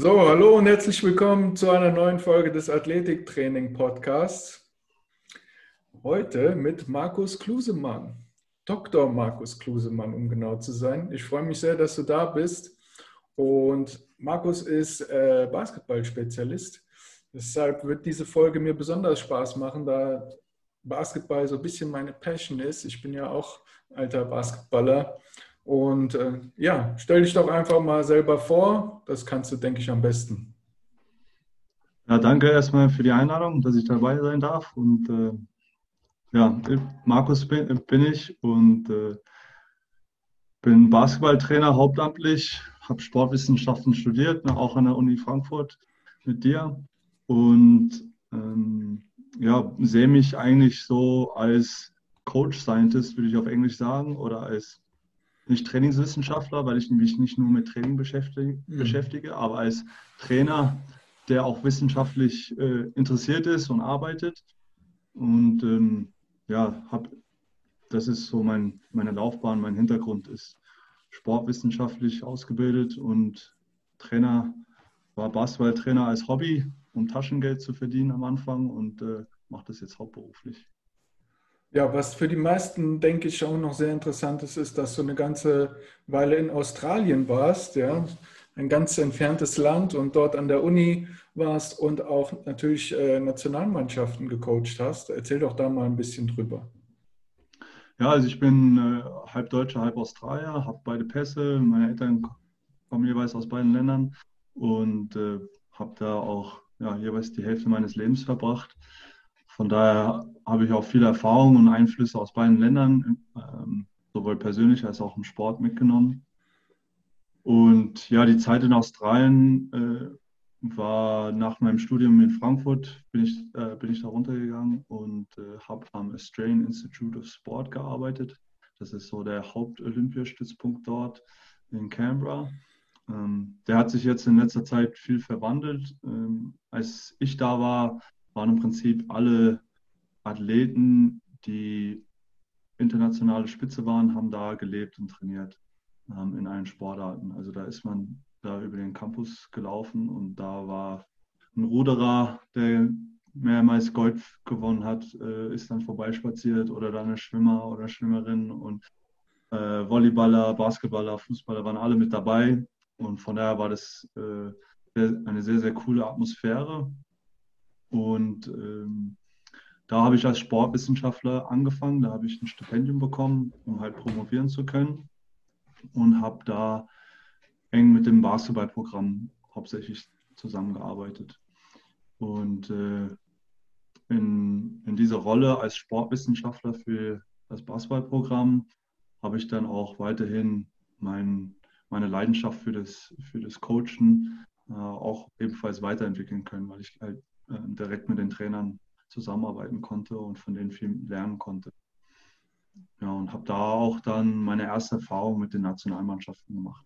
So, hallo und herzlich willkommen zu einer neuen Folge des Athletiktraining Podcasts. Heute mit Markus Klusemann, Dr. Markus Klusemann, um genau zu sein. Ich freue mich sehr, dass du da bist. Und Markus ist äh, Basketballspezialist. Deshalb wird diese Folge mir besonders Spaß machen, da Basketball so ein bisschen meine Passion ist. Ich bin ja auch alter Basketballer und äh, ja, stell dich doch einfach mal selber vor. Das kannst du, denke ich, am besten. Ja, danke erstmal für die Einladung, dass ich dabei sein darf. Und äh, ja, Markus bin, bin ich und äh, bin Basketballtrainer hauptamtlich, habe Sportwissenschaften studiert, auch an der Uni Frankfurt mit dir. Und ähm, ja, sehe mich eigentlich so als Coach Scientist, würde ich auf Englisch sagen, oder als nicht Trainingswissenschaftler, weil ich mich nicht nur mit Training beschäftige, mhm. beschäftige aber als Trainer, der auch wissenschaftlich äh, interessiert ist und arbeitet. Und ähm, ja, hab, das ist so mein, meine Laufbahn, mein Hintergrund ist sportwissenschaftlich ausgebildet und Trainer, war Basketballtrainer als Hobby, um Taschengeld zu verdienen am Anfang und äh, mache das jetzt hauptberuflich. Ja, was für die meisten, denke ich, auch noch sehr interessant ist, ist, dass du eine ganze Weile in Australien warst, ja, ein ganz entferntes Land und dort an der Uni warst und auch natürlich äh, Nationalmannschaften gecoacht hast. Erzähl doch da mal ein bisschen drüber. Ja, also ich bin äh, halb Deutscher, halb Australier, habe beide Pässe. Meine Eltern kommen jeweils aus beiden Ländern und äh, habe da auch ja, jeweils die Hälfte meines Lebens verbracht. Von daher habe ich auch viel Erfahrung und Einflüsse aus beiden Ländern, ähm, sowohl persönlich als auch im Sport mitgenommen. Und ja, die Zeit in Australien äh, war nach meinem Studium in Frankfurt, bin ich, äh, bin ich da runtergegangen und äh, habe am Australian Institute of Sport gearbeitet. Das ist so der Hauptolympiastützpunkt dort in Canberra. Ähm, der hat sich jetzt in letzter Zeit viel verwandelt. Ähm, als ich da war, waren im Prinzip alle Athleten, die internationale Spitze waren, haben da gelebt und trainiert ähm, in allen Sportarten. Also da ist man da über den Campus gelaufen und da war ein Ruderer, der mehrmals Gold gewonnen hat, äh, ist dann vorbeispaziert oder dann ein Schwimmer oder Schwimmerin und äh, Volleyballer, Basketballer, Fußballer waren alle mit dabei und von daher war das äh, eine sehr, sehr coole Atmosphäre und ähm, da habe ich als Sportwissenschaftler angefangen. Da habe ich ein Stipendium bekommen, um halt promovieren zu können. Und habe da eng mit dem Basketballprogramm hauptsächlich zusammengearbeitet. Und äh, in, in dieser Rolle als Sportwissenschaftler für das Basketballprogramm habe ich dann auch weiterhin mein, meine Leidenschaft für das, für das Coachen äh, auch ebenfalls weiterentwickeln können, weil ich halt direkt mit den Trainern zusammenarbeiten konnte und von denen viel lernen konnte. Ja, und habe da auch dann meine erste Erfahrung mit den Nationalmannschaften gemacht.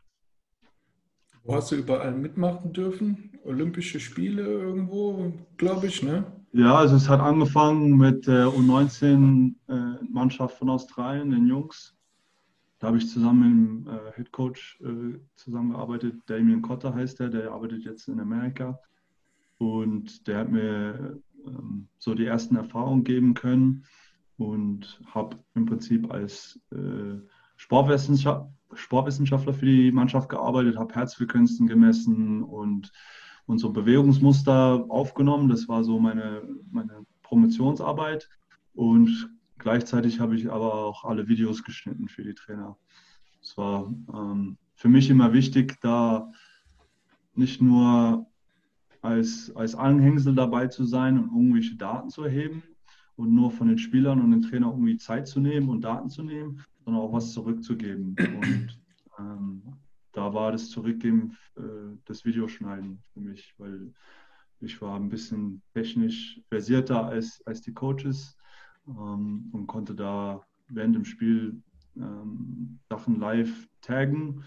Wo hast du überall mitmachen dürfen? Olympische Spiele irgendwo, glaube ich, ne? Ja, also es hat angefangen mit der U19-Mannschaft äh, von Australien, den Jungs. Da habe ich zusammen mit dem äh, Head Coach äh, zusammengearbeitet. Damien Cotter heißt der, der arbeitet jetzt in Amerika. Und der hat mir ähm, so die ersten Erfahrungen geben können und habe im Prinzip als äh, Sportwissenschaft, Sportwissenschaftler für die Mannschaft gearbeitet, habe Herzfrequenzen gemessen und, und so Bewegungsmuster aufgenommen. Das war so meine, meine Promotionsarbeit. Und gleichzeitig habe ich aber auch alle Videos geschnitten für die Trainer. Es war ähm, für mich immer wichtig, da nicht nur als, als Anhängsel dabei zu sein und irgendwelche Daten zu erheben und nur von den Spielern und den Trainern irgendwie Zeit zu nehmen und Daten zu nehmen, sondern auch was zurückzugeben. Und ähm, da war das Zurückgeben äh, das Videoschneiden für mich, weil ich war ein bisschen technisch versierter als, als die Coaches ähm, und konnte da während dem Spiel ähm, Sachen live taggen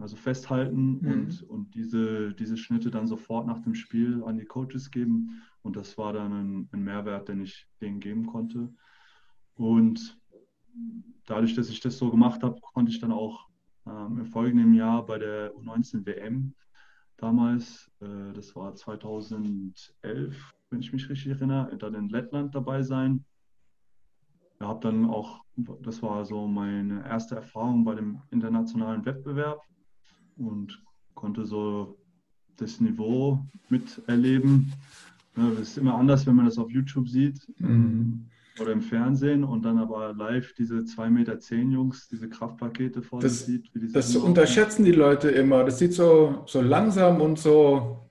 also festhalten mhm. und, und diese, diese Schnitte dann sofort nach dem Spiel an die Coaches geben. Und das war dann ein, ein Mehrwert, den ich denen geben konnte. Und dadurch, dass ich das so gemacht habe, konnte ich dann auch ähm, im folgenden Jahr bei der U19 WM damals. Äh, das war 2011, wenn ich mich richtig erinnere, dann in Lettland dabei sein. Ich habe dann auch, das war so meine erste Erfahrung bei dem internationalen Wettbewerb und konnte so das Niveau miterleben. Das ist immer anders, wenn man das auf YouTube sieht mhm. oder im Fernsehen und dann aber live diese 2,10 Meter zehn Jungs, diese Kraftpakete vor das, sieht. das unterschätzen die Leute immer. Das sieht so, so langsam und so,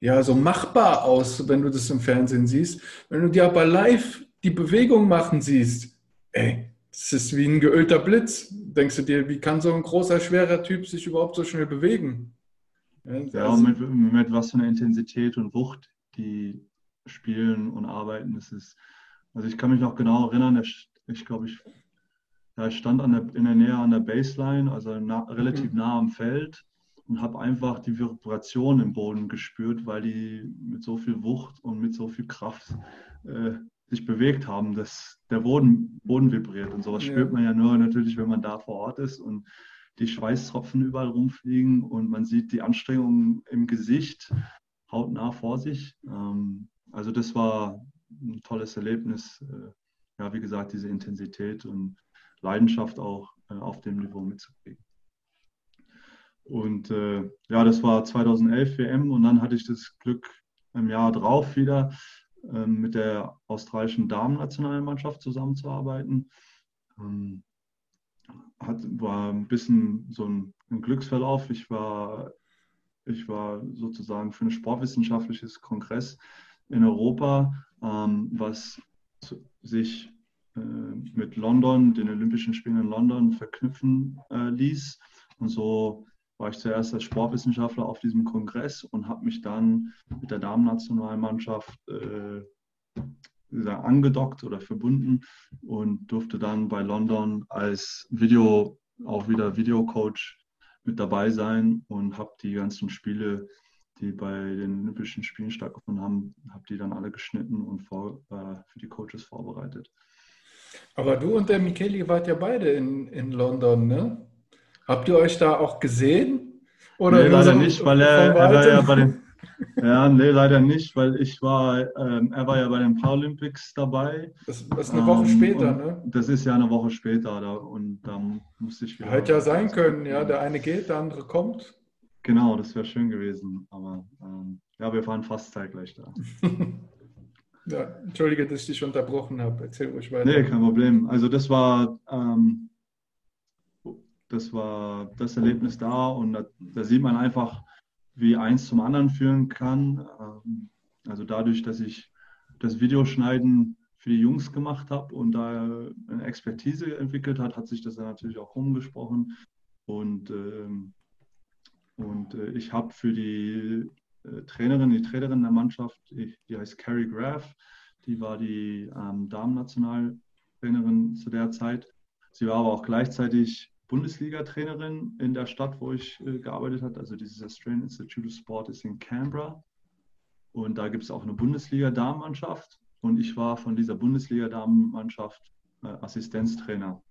ja, so machbar aus, wenn du das im Fernsehen siehst. Wenn du dir aber live die Bewegung machen siehst, ey, das ist wie ein geölter Blitz. Denkst du dir, wie kann so ein großer, schwerer Typ sich überhaupt so schnell bewegen? Ja, ja also, mit, mit, was für einer Intensität und Wucht die spielen und arbeiten. Das ist, also ich kann mich noch genau erinnern, ich, ich glaube, ich, ja, ich stand an der, in der Nähe an der Baseline, also na, relativ mhm. nah am Feld und habe einfach die Vibration im Boden gespürt, weil die mit so viel Wucht und mit so viel Kraft äh, sich bewegt haben, dass der Boden, Boden vibriert. Und sowas ja. spürt man ja nur natürlich, wenn man da vor Ort ist und die Schweißtropfen überall rumfliegen und man sieht die Anstrengungen im Gesicht hautnah vor sich. Ähm, also das war ein tolles Erlebnis. Äh, ja, wie gesagt, diese Intensität und Leidenschaft auch äh, auf dem Niveau mitzukriegen. Und äh, ja, das war 2011 WM und dann hatte ich das Glück im Jahr drauf wieder mit der australischen Damen-Nationalmannschaft zusammenzuarbeiten. Ähm, hat, war ein bisschen so ein, ein Glücksverlauf. Ich war ich war sozusagen für ein sportwissenschaftliches Kongress in Europa, ähm, was sich äh, mit London, den Olympischen Spielen in London, verknüpfen äh, ließ. Und so war ich zuerst als Sportwissenschaftler auf diesem Kongress und habe mich dann mit der Damen-Nationalmannschaft äh, angedockt oder verbunden und durfte dann bei London als Video, auch wieder Videocoach mit dabei sein und habe die ganzen Spiele, die bei den Olympischen Spielen stattgefunden haben, habe die dann alle geschnitten und vor, äh, für die Coaches vorbereitet. Aber du und der Micheli wart ja beide in, in London, ne? Habt ihr euch da auch gesehen? Oder nee, leider so nicht, weil er, er war ja bei den, ja, nee, leider nicht, weil ich war, ähm, er war ja bei den Paralympics dabei. Das, das ist eine Woche ähm, später, ne? Das ist ja eine Woche später da, und da musste ich wieder. Hätte ja sein können, ja, der eine geht, der andere kommt. Genau, das wäre schön gewesen, aber ähm, ja, wir waren fast zeitgleich da. ja, entschuldige, dass ich dich unterbrochen habe. Erzähl ruhig weiter. Nee, kein Problem. Also das war, ähm, das war das Erlebnis da und da, da sieht man einfach, wie eins zum anderen führen kann. Ähm, also dadurch, dass ich das Videoschneiden für die Jungs gemacht habe und da eine Expertise entwickelt hat, hat sich das dann natürlich auch rumgesprochen. Und, ähm, und äh, ich habe für die äh, Trainerin, die Trainerin der Mannschaft, die, heißt Carrie Graff, die war die ähm, Damen-Nationaltrainerin zu der Zeit. Sie war aber auch gleichzeitig Bundesliga-Trainerin in der Stadt, wo ich äh, gearbeitet habe. Also dieses Australian Institute of Sport ist in Canberra. Und da gibt es auch eine Bundesliga-Damenmannschaft. Und ich war von dieser Bundesliga-Damenmannschaft äh, Assistenztrainer.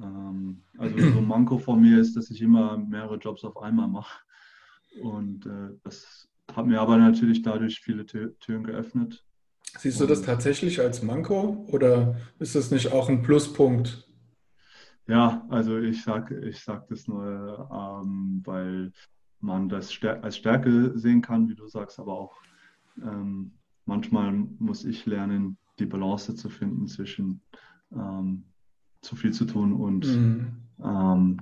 Ähm, also so ein Manko von mir ist, dass ich immer mehrere Jobs auf einmal mache. Und äh, das hat mir aber natürlich dadurch viele Türen geöffnet. Siehst du das tatsächlich als Manko oder ist das nicht auch ein Pluspunkt? Ja, also ich sage ich sag das nur, ähm, weil man das als Stärke sehen kann, wie du sagst, aber auch ähm, manchmal muss ich lernen, die Balance zu finden zwischen ähm, zu viel zu tun und mhm. Ähm,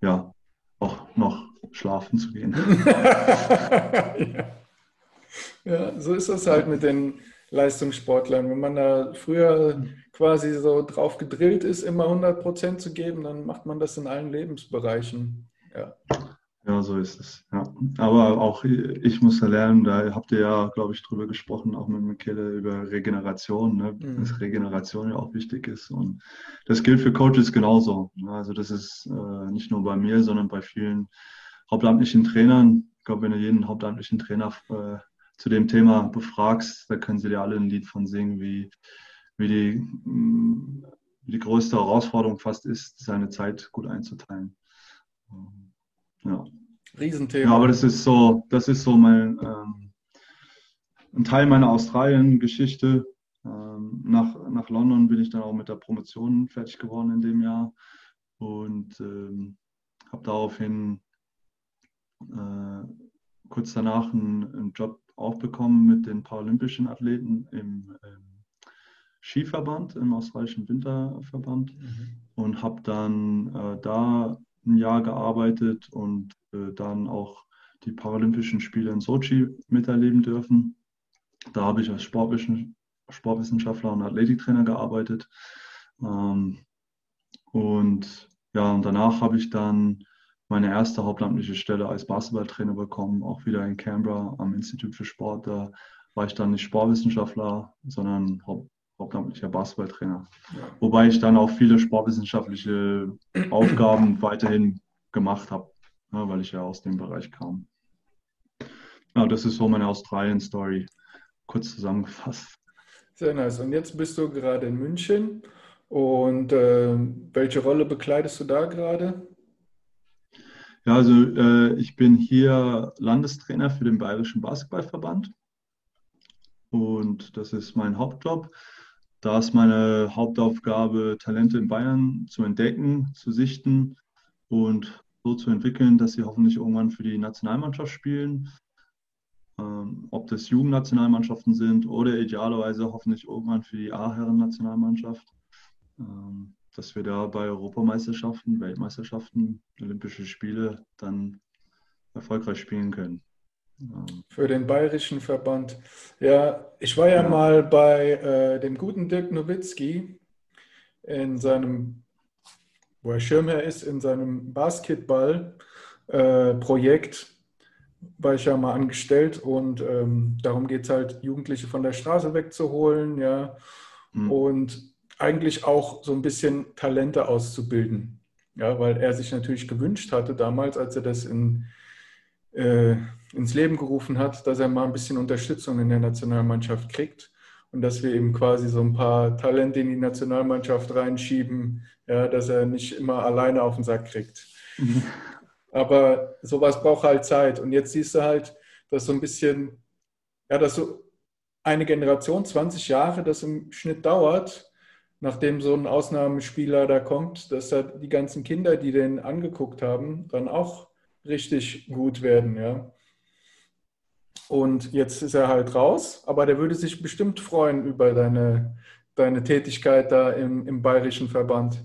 ja, auch noch schlafen zu gehen. ja. ja, so ist das halt mit den Leistungssportlern. Wenn man da früher quasi so drauf gedrillt ist, immer 100 Prozent zu geben, dann macht man das in allen Lebensbereichen. Ja. Ja, so ist es. Ja. Aber auch ich muss ja lernen, da habt ihr ja, glaube ich, drüber gesprochen, auch mit Michele, über Regeneration, ne? mhm. dass Regeneration ja auch wichtig ist. Und das gilt für Coaches genauso. Also das ist äh, nicht nur bei mir, sondern bei vielen hauptamtlichen Trainern. Ich glaube, wenn du jeden hauptamtlichen Trainer äh, zu dem Thema befragst, da können sie dir alle ein Lied von singen, wie, wie, die, mm, wie die größte Herausforderung fast ist, seine Zeit gut einzuteilen. Ja. Riesenthema. Ja, aber das ist so, das ist so mein ähm, ein Teil meiner Australien-Geschichte. Ähm, nach, nach London bin ich dann auch mit der Promotion fertig geworden in dem Jahr und ähm, habe daraufhin äh, kurz danach einen, einen, Job auch bekommen mit den paralympischen Athleten im, im Skiverband, im australischen Winterverband mhm. und habe dann äh, da ein Jahr gearbeitet und äh, dann auch die Paralympischen Spiele in Sochi miterleben dürfen. Da habe ich als Sportwissenschaftler und Athletiktrainer gearbeitet. Ähm, und ja, und danach habe ich dann meine erste hauptamtliche Stelle als Basketballtrainer bekommen, auch wieder in Canberra am Institut für Sport. Da war ich dann nicht Sportwissenschaftler, sondern haupt, hauptamtlicher Basketballtrainer. Wobei ich dann auch viele sportwissenschaftliche Aufgaben weiterhin gemacht habe, ja, weil ich ja aus dem Bereich kam. Ja, das ist so meine Australien-Story, kurz zusammengefasst. Sehr nice. Und jetzt bist du gerade in München. Und äh, welche Rolle bekleidest du da gerade? Ja, also äh, ich bin hier Landestrainer für den Bayerischen Basketballverband. Und das ist mein Hauptjob. Da ist meine Hauptaufgabe, Talente in Bayern zu entdecken, zu sichten und so zu entwickeln, dass sie hoffentlich irgendwann für die Nationalmannschaft spielen. Ähm, ob das Jugendnationalmannschaften sind oder idealerweise hoffentlich irgendwann für die A-Herren-Nationalmannschaft. Ähm, dass wir da bei Europameisterschaften, Weltmeisterschaften, Olympische Spiele dann erfolgreich spielen können. Ähm, Für den bayerischen Verband. Ja, ich war ja, ja. mal bei äh, dem guten Dirk Nowitzki in seinem, wo er Schirmherr ist, in seinem Basketball-Projekt. Äh, war ich ja mal angestellt und ähm, darum geht es halt, Jugendliche von der Straße wegzuholen, ja. Mhm. Und eigentlich auch so ein bisschen Talente auszubilden. Ja, weil er sich natürlich gewünscht hatte damals, als er das in, äh, ins Leben gerufen hat, dass er mal ein bisschen Unterstützung in der Nationalmannschaft kriegt und dass wir eben quasi so ein paar Talente in die Nationalmannschaft reinschieben, ja, dass er nicht immer alleine auf den Sack kriegt. Mhm. Aber sowas braucht halt Zeit. Und jetzt siehst du halt, dass so ein bisschen, ja, dass so eine Generation, 20 Jahre, das im Schnitt dauert, nachdem so ein Ausnahmespieler da kommt, dass da die ganzen Kinder, die den angeguckt haben, dann auch richtig gut werden, ja. Und jetzt ist er halt raus, aber der würde sich bestimmt freuen über deine, deine Tätigkeit da im, im bayerischen Verband.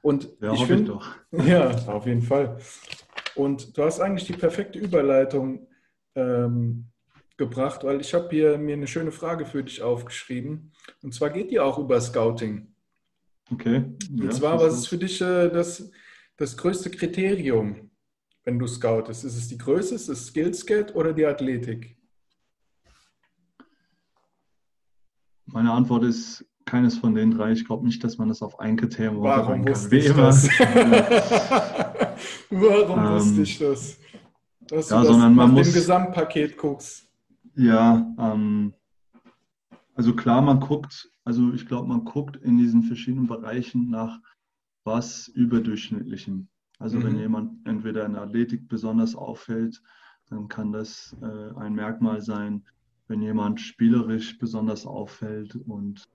Und ja, ich finde, ja, auf jeden Fall. Und du hast eigentlich die perfekte Überleitung ähm, gebracht, weil ich habe hier mir eine schöne Frage für dich aufgeschrieben. Und zwar geht die auch über Scouting. Okay. Und ja, zwar, was ist für dich äh, das, das größte Kriterium, wenn du scoutest? Ist es die Größe, ist es Skillscat oder die Athletik? Meine Antwort ist keines von den drei. Ich glaube nicht, dass man das auf ein Kriterium Warum wusste ich das? Warum ähm, wusste ich das? Dass ja, du das sondern man nach muss, dem Gesamtpaket guckst. Ja, ähm, also klar, man guckt, also ich glaube, man guckt in diesen verschiedenen Bereichen nach was überdurchschnittlichem. Also mhm. wenn jemand entweder in der Athletik besonders auffällt, dann kann das äh, ein Merkmal sein. Wenn jemand spielerisch besonders auffällt und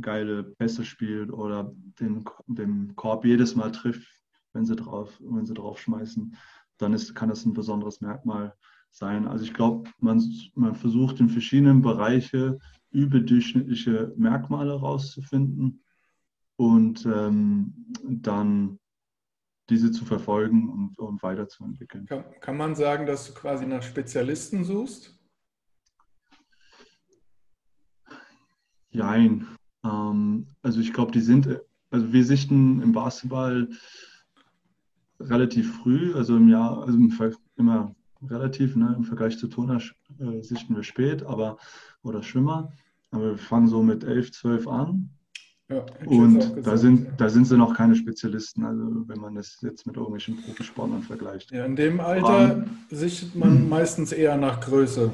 geile Pässe spielt oder den, den Korb jedes Mal trifft, wenn sie drauf, wenn sie drauf schmeißen, dann ist, kann das ein besonderes Merkmal sein. Also ich glaube, man, man versucht in verschiedenen Bereichen überdurchschnittliche Merkmale herauszufinden und ähm, dann diese zu verfolgen und, und weiterzuentwickeln. Kann, kann man sagen, dass du quasi nach Spezialisten suchst? Nein. Ähm, also ich glaube, die sind, also wir sichten im Basketball relativ früh, also im Jahr, also immer relativ, ne? im Vergleich zu Toner äh, sichten wir spät, aber oder Schwimmer. Aber wir fangen so mit 11, 12 an. Ja, und da sind, da sind sie noch keine Spezialisten, also wenn man das jetzt mit irgendwelchen Profisportlern vergleicht. Ja, in dem Alter um, sichtet man meistens eher nach Größe.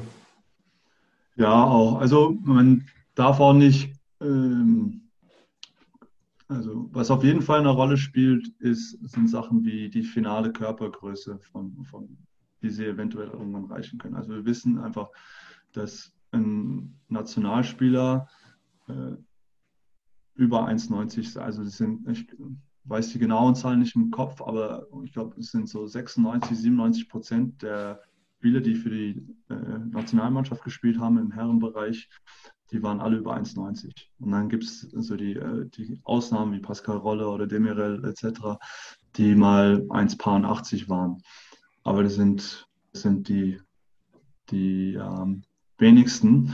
Ja, auch. Also man darf auch nicht ähm, Also, was auf jeden Fall eine Rolle spielt, ist, sind Sachen wie die finale Körpergröße, von, von, die sie eventuell irgendwann reichen können. Also, wir wissen einfach, dass ein Nationalspieler äh, über 1,90, also das sind, ich weiß die genauen Zahlen nicht im Kopf, aber ich glaube, es sind so 96, 97 Prozent der Spieler, die für die äh, Nationalmannschaft gespielt haben im Herrenbereich, die waren alle über 1,90. Und dann gibt es so die, äh, die Ausnahmen wie Pascal Rolle oder Demirel etc., die mal 1,80 waren. Aber das sind, das sind die, die ähm, wenigsten.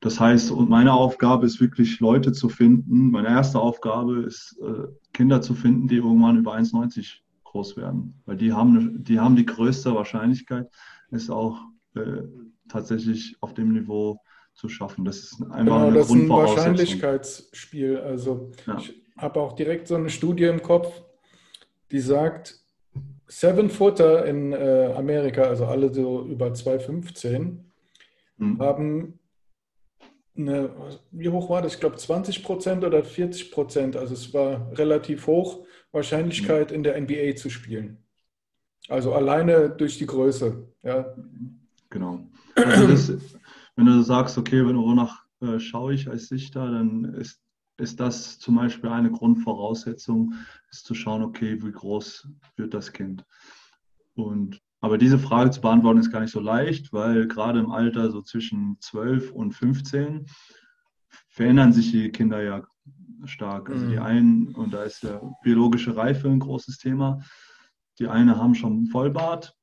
Das heißt, und meine Aufgabe ist wirklich, Leute zu finden. Meine erste Aufgabe ist, äh, Kinder zu finden, die irgendwann über 1,90 groß werden. Weil die haben, die haben die größte Wahrscheinlichkeit, es auch äh, tatsächlich auf dem Niveau zu schaffen. Das ist einfach genau, eine das ist ein Wahrscheinlichkeitsspiel. Also ja. ich habe auch direkt so eine Studie im Kopf, die sagt, Seven Footer in äh, Amerika, also alle so über 2,15, mhm. haben eine, wie hoch war das? Ich glaube 20 Prozent oder 40 Prozent. Also es war relativ hoch Wahrscheinlichkeit in der NBA zu spielen. Also alleine durch die Größe. Ja. Genau. Also das, wenn du sagst, okay, wenn wonach äh, schaue ich als Sichter, dann ist, ist das zum Beispiel eine Grundvoraussetzung, ist zu schauen, okay, wie groß wird das Kind. Und aber diese Frage zu beantworten ist gar nicht so leicht, weil gerade im Alter so zwischen 12 und 15 verändern sich die Kinder ja stark. Also die mhm. einen, und da ist ja biologische Reife ein großes Thema, die einen haben schon Vollbart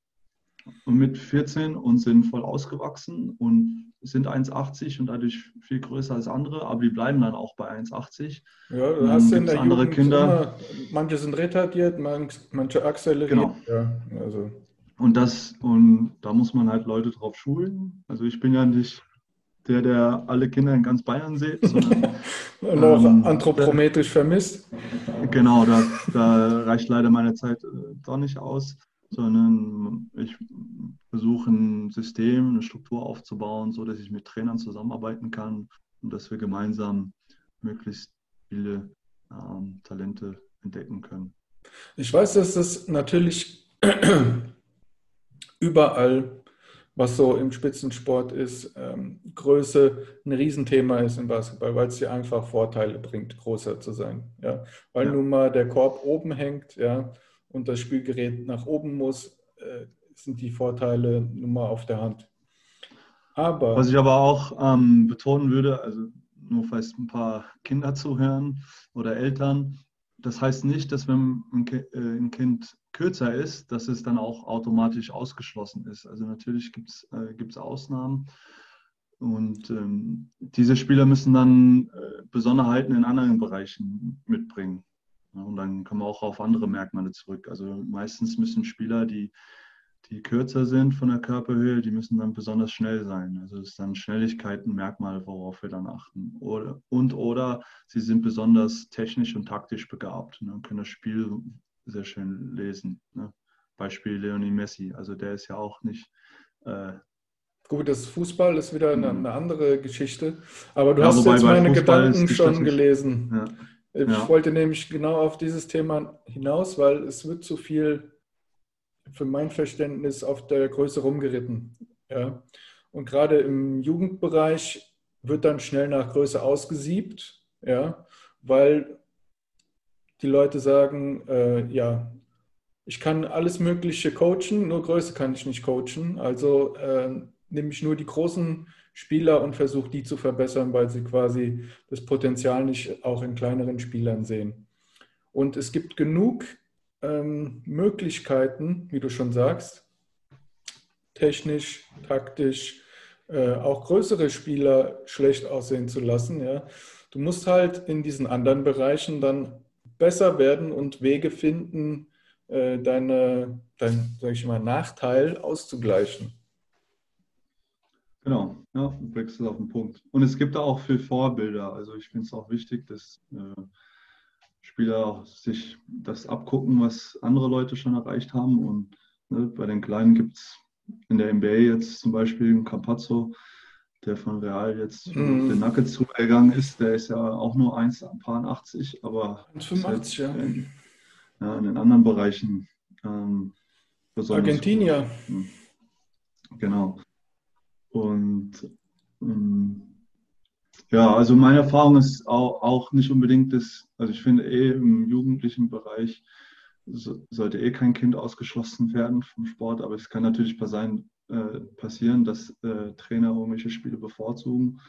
mit 14 und sind voll ausgewachsen und sind 1,80 und dadurch viel größer als andere, aber die bleiben dann auch bei 1,80. Ja, du hast in der andere Jugend Kinder. Immer, manche sind retardiert, manche akzeleriert. Genau. Ja, also. Und das, und da muss man halt Leute drauf schulen. Also ich bin ja nicht der, der alle Kinder in ganz Bayern sieht, sondern und auch ähm, anthropometrisch vermisst. Genau, da, da, reicht leider meine Zeit äh, doch nicht aus, sondern ich versuche ein System, eine Struktur aufzubauen, so dass ich mit Trainern zusammenarbeiten kann und dass wir gemeinsam möglichst viele ähm, Talente entdecken können. Ich weiß, dass das natürlich überall, was so im Spitzensport ist, ähm, Größe ein Riesenthema ist im Basketball, weil es dir einfach Vorteile bringt, größer zu sein. Ja? Weil ja. nun mal der Korb oben hängt ja, und das Spielgerät nach oben muss, äh, sind die Vorteile nun mal auf der Hand. Aber, Was ich aber auch ähm, betonen würde, also nur falls ein paar Kinder zuhören oder Eltern, das heißt nicht, dass wenn ein äh, Kind kürzer ist, dass es dann auch automatisch ausgeschlossen ist. Also natürlich gibt es äh, Ausnahmen. Und ähm, diese Spieler müssen dann äh, Besonderheiten in anderen Bereichen mitbringen. Und dann kommen wir auch auf andere Merkmale zurück. Also meistens müssen Spieler, die, die kürzer sind von der Körperhöhe, die müssen dann besonders schnell sein. Also ist dann Schnelligkeit ein Merkmal, worauf wir dann achten. Oder, und oder sie sind besonders technisch und taktisch begabt und können das Spiel sehr schön lesen. Ne? Beispiel Leonie Messi. Also der ist ja auch nicht. Äh, Gut, das Fußball ist wieder eine, mhm. eine andere Geschichte. Aber du ja, hast jetzt meine Gedanken schon gelesen. Ja. Ich ja. wollte nämlich genau auf dieses Thema hinaus, weil es wird zu viel für mein Verständnis auf der Größe rumgeritten. Ja. Und gerade im Jugendbereich wird dann schnell nach Größe ausgesiebt, ja, weil die Leute sagen, äh, ja, ich kann alles Mögliche coachen, nur Größe kann ich nicht coachen. Also äh, nehme ich nur die großen Spieler und versuche die zu verbessern, weil sie quasi das Potenzial nicht auch in kleineren Spielern sehen. Und es gibt genug ähm, Möglichkeiten, wie du schon sagst, technisch, taktisch, äh, auch größere Spieler schlecht aussehen zu lassen. Ja. Du musst halt in diesen anderen Bereichen dann besser werden und Wege finden, äh, deine, dein, Nachteil auszugleichen. Genau, ja, du bringst es auf den Punkt. Und es gibt auch viel Vorbilder. Also ich finde es auch wichtig, dass äh, Spieler auch sich das abgucken, was andere Leute schon erreicht haben. Und ne, bei den Kleinen gibt es in der NBA jetzt zum Beispiel Campazzo, der von Real jetzt mm. den Nuggets zugegangen ist, der ist ja auch nur 1,80, aber 1,85, ja. In, ja. In den anderen Bereichen. Ähm, Argentinier. Hm. Genau. Und ähm, ja, also meine Erfahrung ist auch, auch nicht unbedingt das, also ich finde eh im jugendlichen Bereich so, sollte eh kein Kind ausgeschlossen werden vom Sport, aber es kann natürlich sein, äh, passieren, dass äh, Trainer irgendwelche Spiele bevorzugen.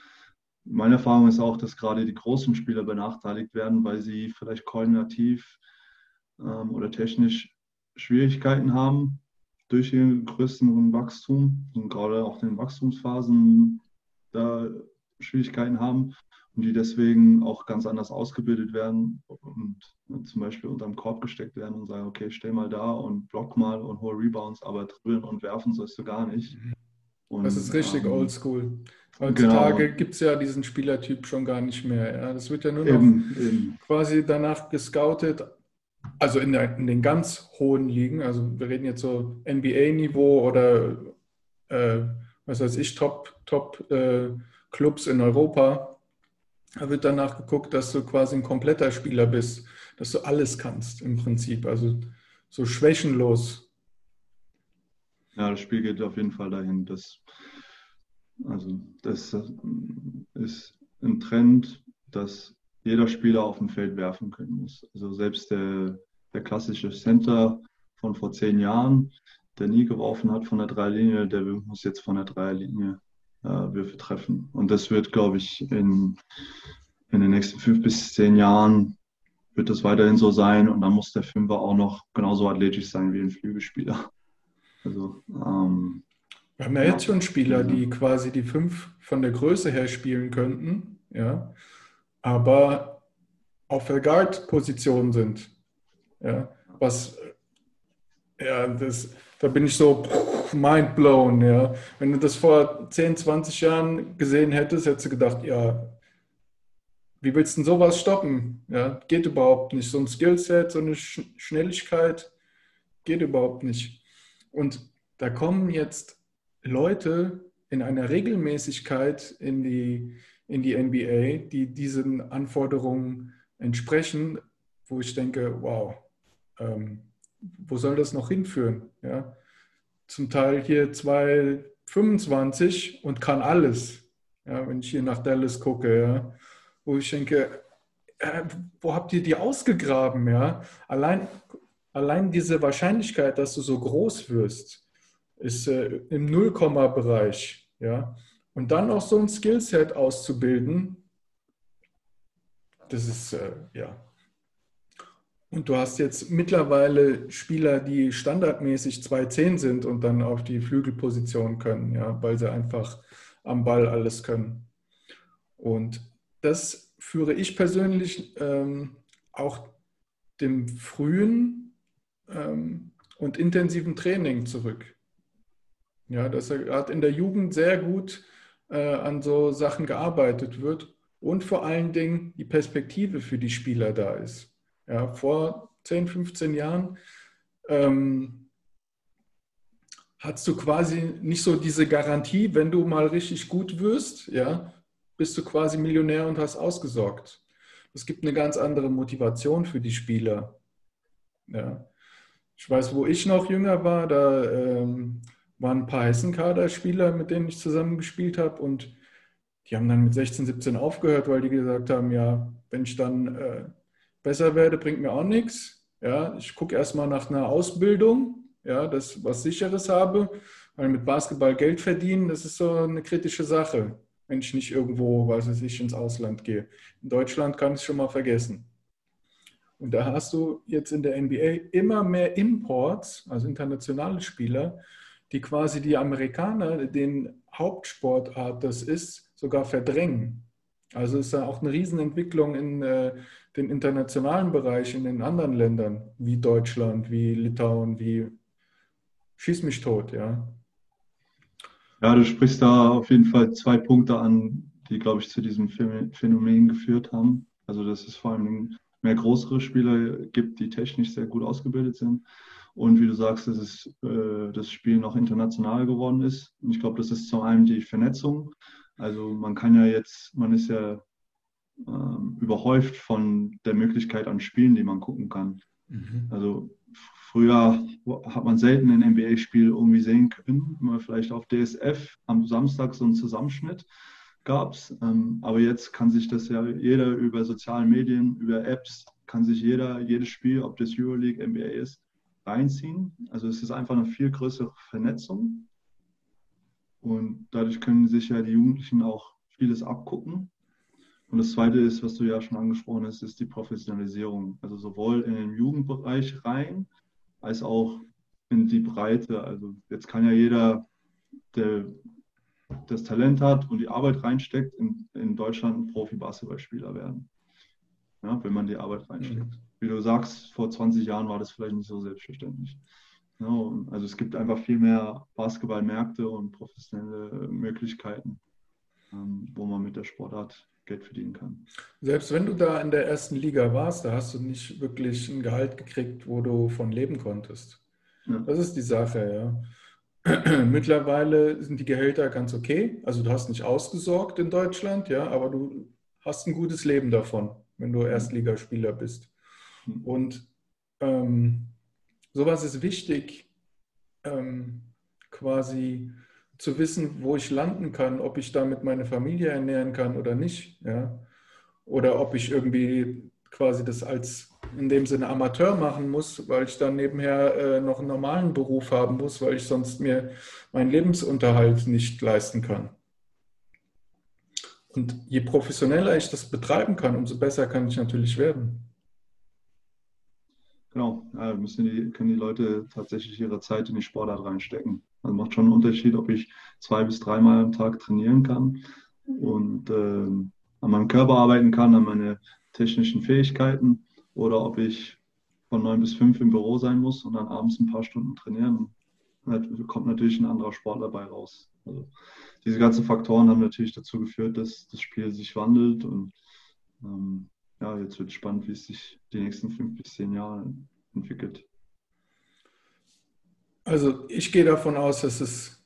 Meine Erfahrung ist auch, dass gerade die großen Spieler benachteiligt werden, weil sie vielleicht koordinativ ähm, oder technisch Schwierigkeiten haben durch ihren größeren Wachstum und gerade auch in den Wachstumsphasen da Schwierigkeiten haben und die deswegen auch ganz anders ausgebildet werden und zum Beispiel unterm Korb gesteckt werden und sagen, okay, steh mal da und block mal und hol Rebounds, aber dribbeln und werfen sollst du gar nicht. Und, das ist richtig ähm, oldschool. Heutzutage genau. gibt es ja diesen Spielertyp schon gar nicht mehr. Ja. Das wird ja nur noch eben, eben. quasi danach gescoutet, also in, der, in, den ganz hohen Ligen, also wir reden jetzt so NBA-Niveau oder äh, was weiß ich, Top, Top äh, Clubs in Europa, da wird danach geguckt, dass du quasi ein kompletter Spieler bist, dass du alles kannst im Prinzip, also so schwächenlos. Ja, das Spiel geht auf jeden Fall dahin. Dass, also das ist ein Trend, dass jeder Spieler auf dem Feld werfen können muss. Also selbst der, der klassische Center von vor zehn Jahren, der nie geworfen hat von der Dreilinie, der muss jetzt von der Dreilinie äh, Würfe treffen. Und das wird, glaube ich, in, in den nächsten fünf bis zehn Jahren wird das weiterhin so sein. Und dann muss der Fünfer auch noch genauso athletisch sein wie ein Flügelspieler. Also, ähm, wir haben ja, jetzt schon Spieler, die quasi die fünf von der Größe her spielen könnten, ja, aber auf der Guard-Position sind. Ja, was, ja, das, da bin ich so mind blown, ja. Wenn du das vor 10, 20 Jahren gesehen hättest, hättest du gedacht, ja, wie willst du denn sowas stoppen? Ja, geht überhaupt nicht. So ein Skillset, so eine Sch Schnelligkeit geht überhaupt nicht. Und da kommen jetzt Leute in einer Regelmäßigkeit in die, in die NBA, die diesen Anforderungen entsprechen, wo ich denke, wow, ähm, wo soll das noch hinführen? Ja? Zum Teil hier 225 und kann alles. Ja, wenn ich hier nach Dallas gucke, ja, wo ich denke, äh, wo habt ihr die ausgegraben? Ja? Allein, allein diese Wahrscheinlichkeit, dass du so groß wirst, ist äh, im Nullkomma-Bereich. Ja? Und dann auch so ein Skillset auszubilden, das ist äh, ja und du hast jetzt mittlerweile Spieler, die standardmäßig 2-10 sind und dann auf die Flügelposition können, ja, weil sie einfach am Ball alles können. Und das führe ich persönlich ähm, auch dem frühen ähm, und intensiven Training zurück. Ja, dass er gerade in der Jugend sehr gut äh, an so Sachen gearbeitet wird und vor allen Dingen die Perspektive für die Spieler da ist. Ja, vor 10, 15 Jahren ähm, hast du quasi nicht so diese Garantie, wenn du mal richtig gut wirst, ja, bist du quasi Millionär und hast ausgesorgt. Es gibt eine ganz andere Motivation für die Spieler. Ja. Ich weiß, wo ich noch jünger war, da ähm, waren ein paar Hessen-Kader-Spieler, mit denen ich zusammen gespielt habe und die haben dann mit 16, 17 aufgehört, weil die gesagt haben, ja, wenn ich dann äh, besser werde, bringt mir auch nichts. Ja, ich gucke erstmal nach einer Ausbildung, ja, das was sicheres habe, weil mit Basketball Geld verdienen, das ist so eine kritische Sache, wenn ich nicht irgendwo, weiß ich, ins Ausland gehe. In Deutschland kann ich es schon mal vergessen. Und da hast du jetzt in der NBA immer mehr Imports, also internationale Spieler, die quasi die Amerikaner, den Hauptsportart das ist, sogar verdrängen. Also ist da auch eine Riesenentwicklung in äh, den internationalen Bereich in den anderen Ländern, wie Deutschland, wie Litauen, wie Schieß mich tot, ja. Ja, du sprichst da auf jeden Fall zwei Punkte an, die, glaube ich, zu diesem Phänomen geführt haben. Also, dass es vor allem mehr größere Spieler gibt, die technisch sehr gut ausgebildet sind. Und wie du sagst, dass es, äh, das Spiel noch international geworden ist. Und ich glaube, das ist zum einen die Vernetzung Also man kann ja jetzt, man ist ja ähm, überhäuft von der Möglichkeit an Spielen, die man gucken kann. Mhm. Also früher hat man selten ein NBA-Spiel irgendwie sehen können, mal vielleicht auf DSF am Samstag so einen Zusammenschnitt gab es. Ähm, aber jetzt kann sich das ja jeder über soziale Medien, über Apps, kann sich jeder jedes Spiel, ob das Euroleague, NBA ist, reinziehen. Also es ist einfach eine viel größere Vernetzung. Und dadurch können sich ja die Jugendlichen auch vieles abgucken. Und das Zweite ist, was du ja schon angesprochen hast, ist die Professionalisierung. Also sowohl in den Jugendbereich rein, als auch in die Breite. Also jetzt kann ja jeder, der das Talent hat und die Arbeit reinsteckt, in, in Deutschland ein Profi-Basketballspieler werden. Ja, wenn man die Arbeit reinsteckt. Mhm. Wie du sagst, vor 20 Jahren war das vielleicht nicht so selbstverständlich. Ja, also es gibt einfach viel mehr Basketballmärkte und professionelle Möglichkeiten, ähm, wo man mit der Sportart Geld verdienen kann. Selbst wenn du da in der ersten Liga warst, da hast du nicht wirklich ein Gehalt gekriegt, wo du von leben konntest. Ja. Das ist die Sache, ja. Mittlerweile sind die Gehälter ganz okay. Also du hast nicht ausgesorgt in Deutschland, ja, aber du hast ein gutes Leben davon, wenn du Erstligaspieler bist. Und ähm, sowas ist wichtig, ähm, quasi zu wissen, wo ich landen kann, ob ich damit meine Familie ernähren kann oder nicht, ja. Oder ob ich irgendwie quasi das als in dem Sinne Amateur machen muss, weil ich dann nebenher äh, noch einen normalen Beruf haben muss, weil ich sonst mir meinen Lebensunterhalt nicht leisten kann. Und je professioneller ich das betreiben kann, umso besser kann ich natürlich werden. Genau, ja, müssen die, können die Leute tatsächlich ihre Zeit in die Sportart reinstecken. Also macht schon einen Unterschied, ob ich zwei bis dreimal am Tag trainieren kann und äh, an meinem Körper arbeiten kann, an meine technischen Fähigkeiten oder ob ich von neun bis fünf im Büro sein muss und dann abends ein paar Stunden trainieren. Da kommt natürlich ein anderer Sport dabei raus. Also diese ganzen Faktoren haben natürlich dazu geführt, dass das Spiel sich wandelt und ähm, ja, jetzt wird es spannend, wie es sich die nächsten fünf bis zehn Jahre entwickelt. Also ich gehe davon aus, dass es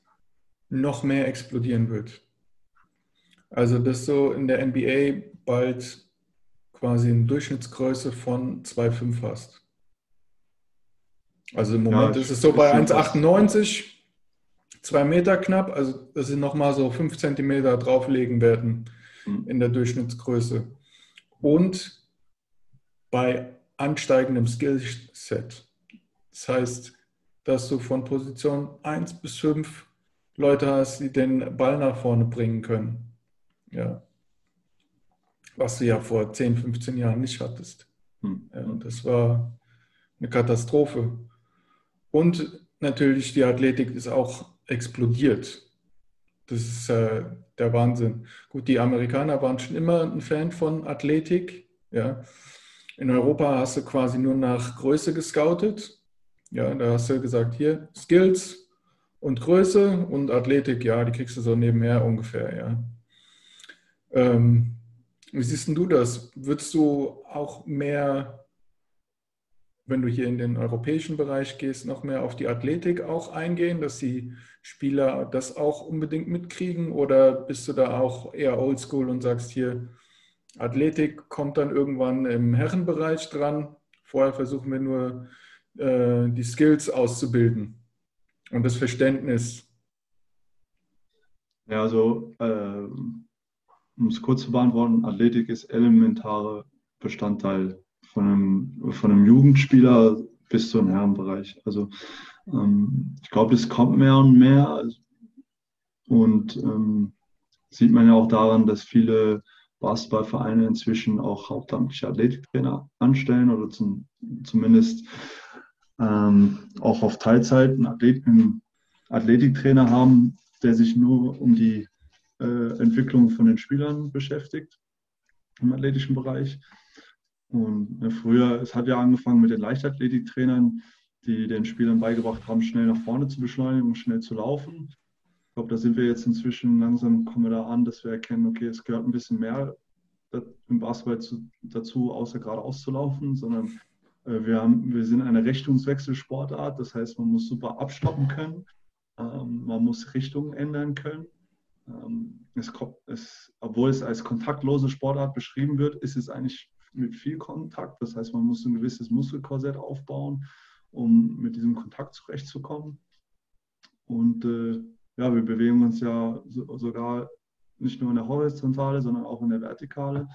noch mehr explodieren wird. Also dass so in der NBA bald quasi eine Durchschnittsgröße von 2,5 hast. Also im Moment ja, ist es so bei 1,98, 2 Meter knapp, also dass sie nochmal so 5 Zentimeter drauflegen werden mhm. in der Durchschnittsgröße. Und bei ansteigendem Skillset. Das heißt, dass du von Position 1 bis 5 Leute hast, die den Ball nach vorne bringen können. Ja was du ja vor 10, 15 Jahren nicht hattest. Hm. Ja, das war eine Katastrophe. Und natürlich, die Athletik ist auch explodiert. Das ist äh, der Wahnsinn. Gut, die Amerikaner waren schon immer ein Fan von Athletik. Ja. In Europa hast du quasi nur nach Größe gescoutet. Ja, da hast du gesagt, hier Skills und Größe und Athletik, ja, die kriegst du so nebenher ungefähr, ja. Ähm, wie siehst du das? Würdest du auch mehr, wenn du hier in den europäischen Bereich gehst, noch mehr auf die Athletik auch eingehen, dass die Spieler das auch unbedingt mitkriegen? Oder bist du da auch eher oldschool und sagst hier, Athletik kommt dann irgendwann im Herrenbereich dran? Vorher versuchen wir nur äh, die Skills auszubilden und das Verständnis. Ja, also äh, um es kurz zu beantworten, Athletik ist elementarer Bestandteil von einem, von einem Jugendspieler bis zu einem Herrenbereich. Also ähm, ich glaube, es kommt mehr und mehr und ähm, sieht man ja auch daran, dass viele Basketballvereine inzwischen auch hauptamtliche Athletiktrainer anstellen oder zum, zumindest ähm, auch auf Teilzeit einen, Athlet, einen Athletiktrainer haben, der sich nur um die äh, Entwicklung von den Spielern beschäftigt im athletischen Bereich. Und äh, früher, es hat ja angefangen mit den Leichtathletiktrainern, die den Spielern beigebracht haben, schnell nach vorne zu beschleunigen und schnell zu laufen. Ich glaube, da sind wir jetzt inzwischen langsam, kommen wir da an, dass wir erkennen, okay, es gehört ein bisschen mehr im Basketball zu, dazu, außer geradeaus zu laufen, sondern äh, wir, haben, wir sind eine Richtungswechselsportart. Das heißt, man muss super abstoppen können, ähm, man muss Richtungen ändern können ähm, es, es, obwohl es als kontaktlose Sportart beschrieben wird, ist es eigentlich mit viel Kontakt. Das heißt, man muss ein gewisses Muskelkorsett aufbauen, um mit diesem Kontakt zurechtzukommen. Und äh, ja, wir bewegen uns ja so, sogar nicht nur in der Horizontale, sondern auch in der Vertikale.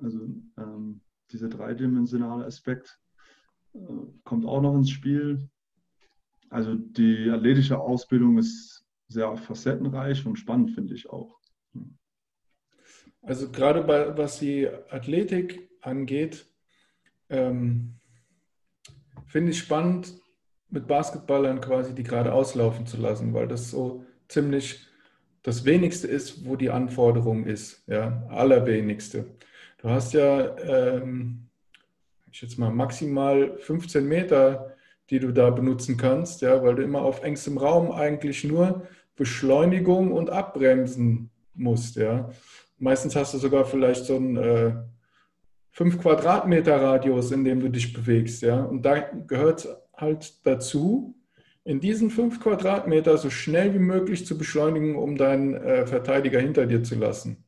Also ähm, dieser dreidimensionale Aspekt äh, kommt auch noch ins Spiel. Also die athletische Ausbildung ist sehr facettenreich und spannend, finde ich auch. Also gerade bei, was die Athletik angeht, ähm, finde ich spannend, mit Basketballern quasi die gerade auslaufen zu lassen, weil das so ziemlich das wenigste ist, wo die Anforderung ist, ja, allerwenigste. Du hast ja, ähm, ich jetzt mal maximal 15 Meter, die du da benutzen kannst, ja, weil du immer auf engstem Raum eigentlich nur Beschleunigung und Abbremsen musst, ja. Meistens hast du sogar vielleicht so einen äh, 5 Quadratmeter Radius, in dem du dich bewegst, ja. Und da gehört halt dazu, in diesen 5 Quadratmeter so schnell wie möglich zu beschleunigen, um deinen äh, Verteidiger hinter dir zu lassen.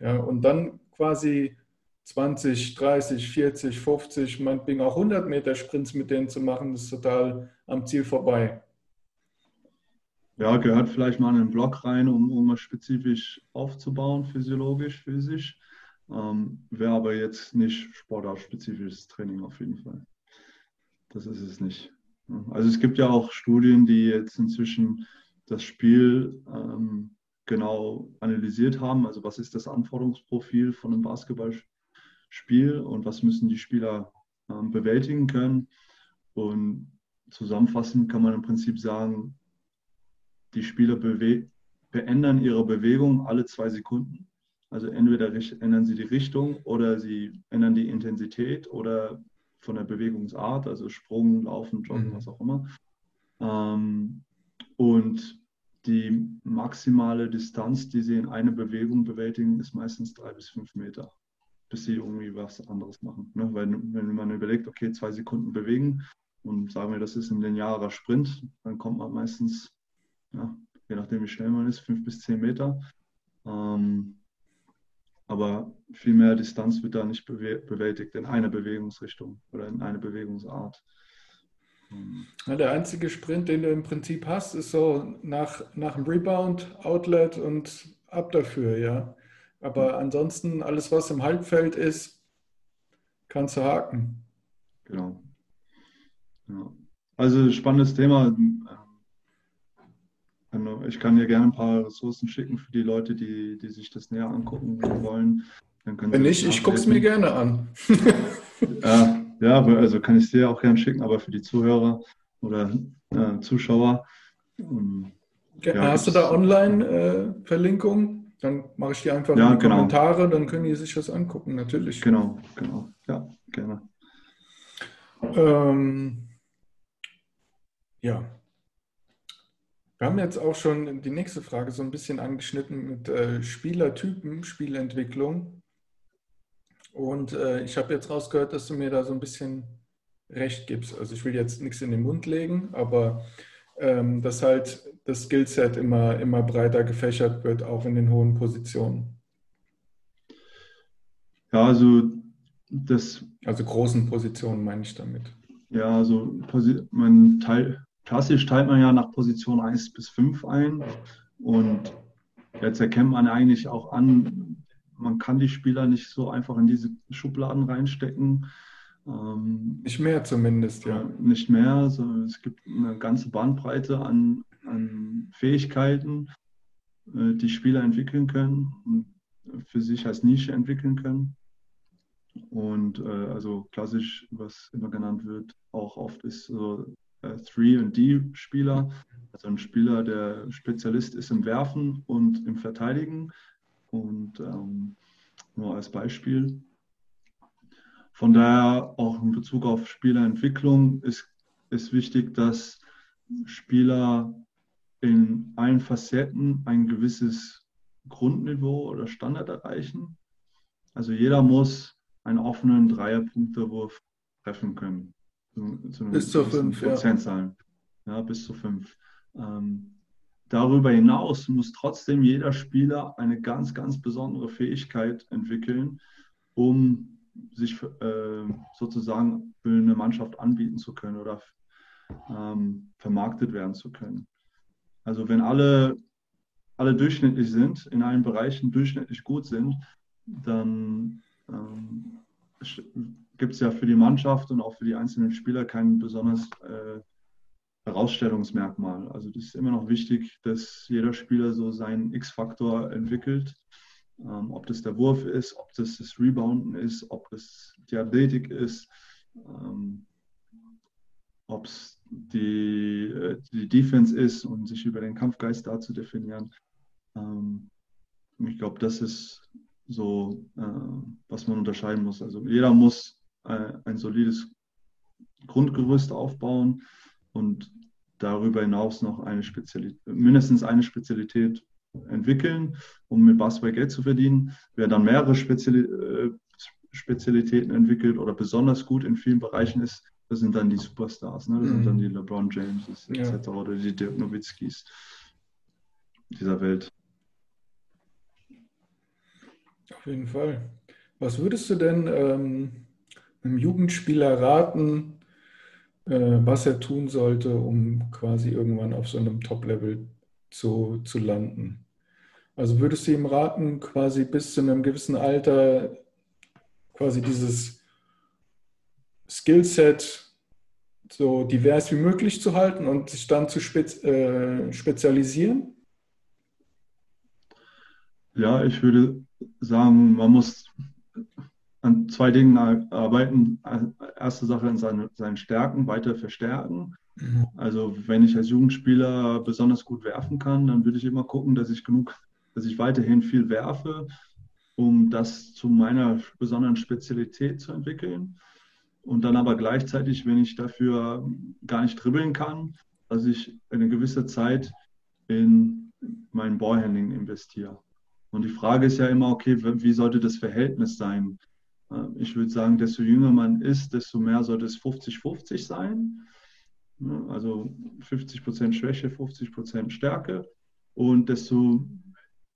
Ja, und dann quasi 20, 30, 40, 50, meinetwegen auch 100 Meter Sprints mit denen zu machen, ist total am Ziel vorbei. Ja, gehört vielleicht mal in einen Block rein, um, um spezifisch aufzubauen, physiologisch, physisch. Ähm, Wäre aber jetzt nicht sportartspezifisches Training auf jeden Fall. Das ist es nicht. Also es gibt ja auch Studien, die jetzt inzwischen das Spiel ähm, genau analysiert haben. Also was ist das Anforderungsprofil von einem Basketballspiel? Spiel und was müssen die Spieler ähm, bewältigen können. Und zusammenfassend kann man im Prinzip sagen, die Spieler beändern ihre Bewegung alle zwei Sekunden. Also entweder ändern sie die Richtung oder sie ändern die Intensität oder von der Bewegungsart, also Sprung, Laufen, Joggen, mhm. was auch immer. Ähm, und die maximale Distanz, die sie in einer Bewegung bewältigen, ist meistens drei bis fünf Meter bis sie irgendwie was anderes machen. Ne? Weil wenn man überlegt, okay, zwei Sekunden bewegen und sagen wir, das ist ein linearer Sprint, dann kommt man meistens, ja, je nachdem wie schnell man ist, fünf bis zehn Meter. Ähm, aber viel mehr Distanz wird da nicht bewältigt in einer Bewegungsrichtung oder in einer Bewegungsart. Ja, der einzige Sprint, den du im Prinzip hast, ist so nach, nach dem Rebound, Outlet und ab dafür, ja. Aber ansonsten, alles, was im Halbfeld ist, kannst du haken. Genau. Ja. Also spannendes Thema. Ich kann dir gerne ein paar Ressourcen schicken für die Leute, die, die sich das näher angucken wollen. Wenn nicht, ich gucke es mir gerne an. ja, ja, also kann ich es dir auch gerne schicken, aber für die Zuhörer oder äh, Zuschauer. Ähm, ja, hast du da Online-Verlinkungen? Äh, dann mache ich die einfach ja, in die genau. Kommentare, dann können die sich das angucken, natürlich. Genau, genau. Ja, gerne. Ähm, ja. Wir haben jetzt auch schon die nächste Frage so ein bisschen angeschnitten mit äh, Spielertypen, Spielentwicklung. Und äh, ich habe jetzt rausgehört, dass du mir da so ein bisschen recht gibst. Also ich will jetzt nichts in den Mund legen, aber ähm, dass halt das Skillset immer, immer breiter gefächert wird, auch in den hohen Positionen. Ja, also das. Also großen Positionen meine ich damit. Ja, also man teilt, klassisch teilt man ja nach Position 1 bis 5 ein. Und jetzt erkennt man eigentlich auch an, man kann die Spieler nicht so einfach in diese Schubladen reinstecken. Ähm, nicht mehr zumindest, ja. Nicht mehr, sondern es gibt eine ganze Bandbreite an an Fähigkeiten, äh, die Spieler entwickeln können und für sich als Nische entwickeln können. Und äh, also klassisch, was immer genannt wird, auch oft ist so 3 und D-Spieler, also ein Spieler, der Spezialist ist im Werfen und im Verteidigen. Und ähm, nur als Beispiel. Von daher auch in Bezug auf Spielerentwicklung ist, ist wichtig, dass Spieler in allen Facetten ein gewisses Grundniveau oder Standard erreichen. Also jeder muss einen offenen Dreierpunktewurf treffen können. Zu, zu bis zu fünf Prozentzahlen. Ja. ja. bis zu fünf. Ähm, darüber hinaus muss trotzdem jeder Spieler eine ganz, ganz besondere Fähigkeit entwickeln, um sich äh, sozusagen für eine Mannschaft anbieten zu können oder ähm, vermarktet werden zu können. Also wenn alle, alle durchschnittlich sind, in allen Bereichen durchschnittlich gut sind, dann ähm, gibt es ja für die Mannschaft und auch für die einzelnen Spieler kein besonders äh, Herausstellungsmerkmal. Also das ist immer noch wichtig, dass jeder Spieler so seinen X-Faktor entwickelt. Ähm, ob das der Wurf ist, ob das das Rebounden ist, ob das die Athletik ist, ähm, ob es die, äh, die Defense ist und sich über den Kampfgeist da zu definieren. Ähm, ich glaube, das ist so, äh, was man unterscheiden muss. Also jeder muss äh, ein solides Grundgerüst aufbauen und darüber hinaus noch eine Spezialität, mindestens eine Spezialität entwickeln, um mit Basketball Geld zu verdienen. Wer dann mehrere Speziali äh, Spezialitäten entwickelt oder besonders gut in vielen Bereichen ist, das sind dann die Superstars. Ne? Das mhm. sind dann die LeBron James etc. Ja. oder die Dirk Nowitzkis dieser Welt. Auf jeden Fall. Was würdest du denn ähm, einem Jugendspieler raten, äh, was er tun sollte, um quasi irgendwann auf so einem Top-Level zu, zu landen? Also würdest du ihm raten, quasi bis zu einem gewissen Alter quasi dieses Skillset so divers wie möglich zu halten und sich dann zu spez äh, spezialisieren? Ja, ich würde sagen, man muss an zwei Dingen arbeiten. Erste Sache in seine, seinen Stärken weiter verstärken. Mhm. Also wenn ich als Jugendspieler besonders gut werfen kann, dann würde ich immer gucken, dass ich genug, dass ich weiterhin viel werfe, um das zu meiner besonderen Spezialität zu entwickeln. Und dann aber gleichzeitig, wenn ich dafür gar nicht dribbeln kann, dass ich eine gewisse Zeit in mein Ballhandling investiere. Und die Frage ist ja immer, okay, wie sollte das Verhältnis sein? Ich würde sagen, desto jünger man ist, desto mehr sollte es 50-50 sein. Also 50% Schwäche, 50% Stärke. Und desto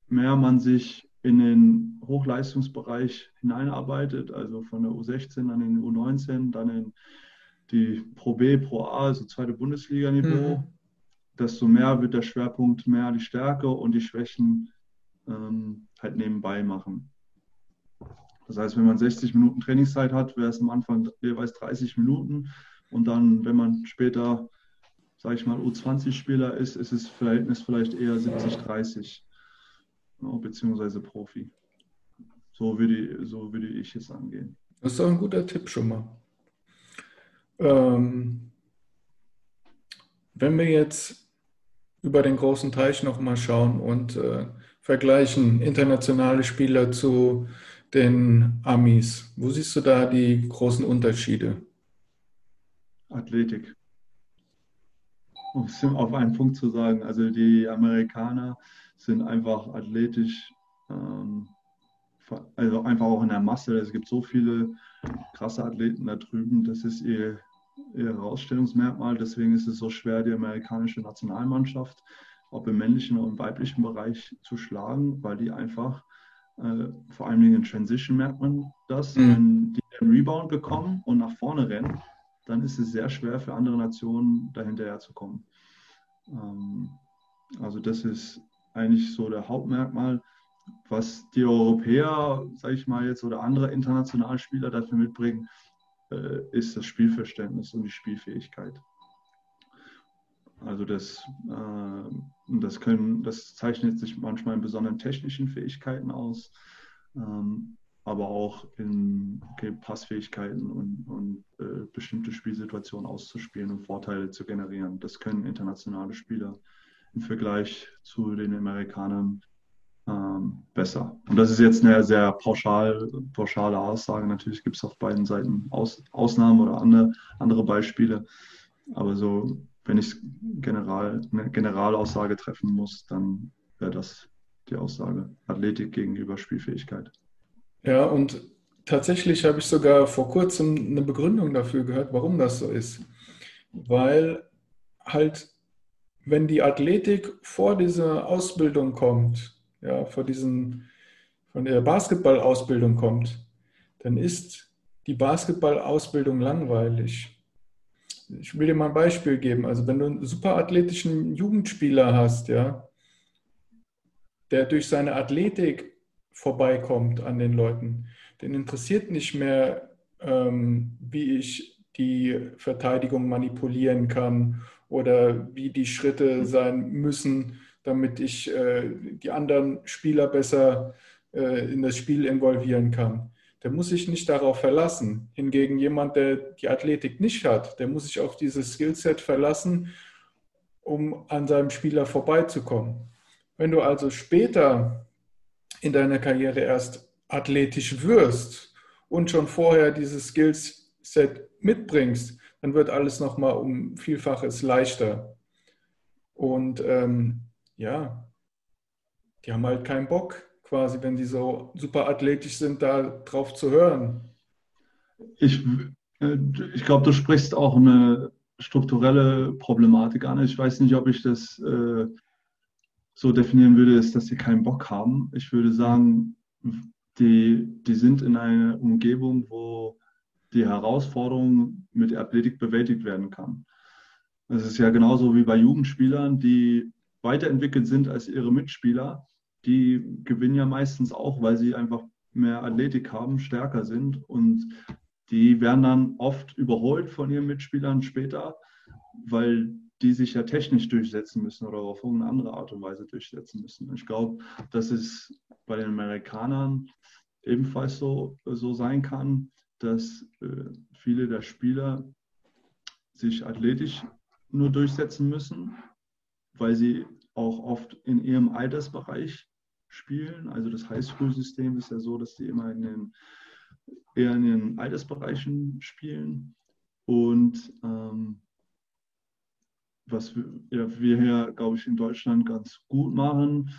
mehr man sich in den Hochleistungsbereich hineinarbeitet, also von der U16 an den U19, dann in die Pro B, Pro A, also zweite Bundesliga-Niveau, mhm. desto mehr wird der Schwerpunkt mehr die Stärke und die Schwächen ähm, halt nebenbei machen. Das heißt, wenn man 60 Minuten Trainingszeit hat, wäre es am Anfang jeweils 30 Minuten. Und dann, wenn man später, sage ich mal, U20-Spieler ist, ist das Verhältnis vielleicht eher 70-30, beziehungsweise Profi. So würde, so würde ich es angehen. Das ist doch ein guter Tipp schon mal. Ähm, wenn wir jetzt über den großen Teich nochmal schauen und äh, vergleichen internationale Spieler zu den Amis? Wo siehst du da die großen Unterschiede? Athletik. Um es auf einen Punkt zu sagen, also die Amerikaner sind einfach athletisch, ähm, also einfach auch in der Masse. Es gibt so viele krasse Athleten da drüben, das ist ihr, ihr Herausstellungsmerkmal. Deswegen ist es so schwer, die amerikanische Nationalmannschaft, ob im männlichen oder im weiblichen Bereich, zu schlagen, weil die einfach äh, vor allen Dingen in Transition merkt man das. Mhm. Wenn die den Rebound bekommen und nach vorne rennen, dann ist es sehr schwer für andere Nationen dahinterher zu kommen. Ähm, also das ist eigentlich so der Hauptmerkmal, was die Europäer, sage ich mal jetzt, oder andere internationale Spieler dafür mitbringen, äh, ist das Spielverständnis und die Spielfähigkeit. Also das, äh, das, können, das zeichnet sich manchmal in besonderen technischen Fähigkeiten aus, ähm, aber auch in okay, Passfähigkeiten und, und äh, bestimmte Spielsituationen auszuspielen und Vorteile zu generieren. Das können internationale Spieler im Vergleich zu den Amerikanern ähm, besser. Und das ist jetzt eine sehr pauschal, pauschale Aussage. Natürlich gibt es auf beiden Seiten Aus, Ausnahmen oder andere, andere Beispiele. Aber so wenn ich General, eine Generalaussage treffen muss, dann wäre das die Aussage. Athletik gegenüber Spielfähigkeit. Ja, und tatsächlich habe ich sogar vor kurzem eine Begründung dafür gehört, warum das so ist. Weil halt wenn die Athletik vor dieser Ausbildung kommt, ja, vor diesen, von der Basketballausbildung kommt, dann ist die Basketballausbildung langweilig. Ich will dir mal ein Beispiel geben. Also wenn du einen super athletischen Jugendspieler hast, ja, der durch seine Athletik vorbeikommt an den Leuten, den interessiert nicht mehr, ähm, wie ich die Verteidigung manipulieren kann oder wie die Schritte sein müssen, damit ich äh, die anderen Spieler besser äh, in das Spiel involvieren kann. Der muss sich nicht darauf verlassen. Hingegen jemand, der die Athletik nicht hat, der muss sich auf dieses Skillset verlassen, um an seinem Spieler vorbeizukommen. Wenn du also später in deiner Karriere erst athletisch wirst und schon vorher dieses Skillset mitbringst, dann wird alles nochmal um Vielfaches leichter. Und ähm, ja, die haben halt keinen Bock, quasi, wenn die so super athletisch sind, da drauf zu hören. Ich, äh, ich glaube, du sprichst auch eine strukturelle Problematik an. Ich weiß nicht, ob ich das äh, so definieren würde, ist, dass sie keinen Bock haben. Ich würde sagen, die, die sind in einer Umgebung, wo die Herausforderung mit Athletik bewältigt werden kann. Das ist ja genauso wie bei Jugendspielern, die weiterentwickelt sind als ihre Mitspieler. Die gewinnen ja meistens auch, weil sie einfach mehr Athletik haben, stärker sind und die werden dann oft überholt von ihren Mitspielern später, weil die sich ja technisch durchsetzen müssen oder auf irgendeine andere Art und Weise durchsetzen müssen. Ich glaube, dass es bei den Amerikanern ebenfalls so, so sein kann, dass äh, viele der Spieler sich athletisch nur durchsetzen müssen, weil sie auch oft in ihrem Altersbereich spielen. Also das Highschool-System ist ja so, dass die immer in den, eher in den Altersbereichen spielen. Und ähm, was wir, ja, wir hier, glaube ich, in Deutschland ganz gut machen,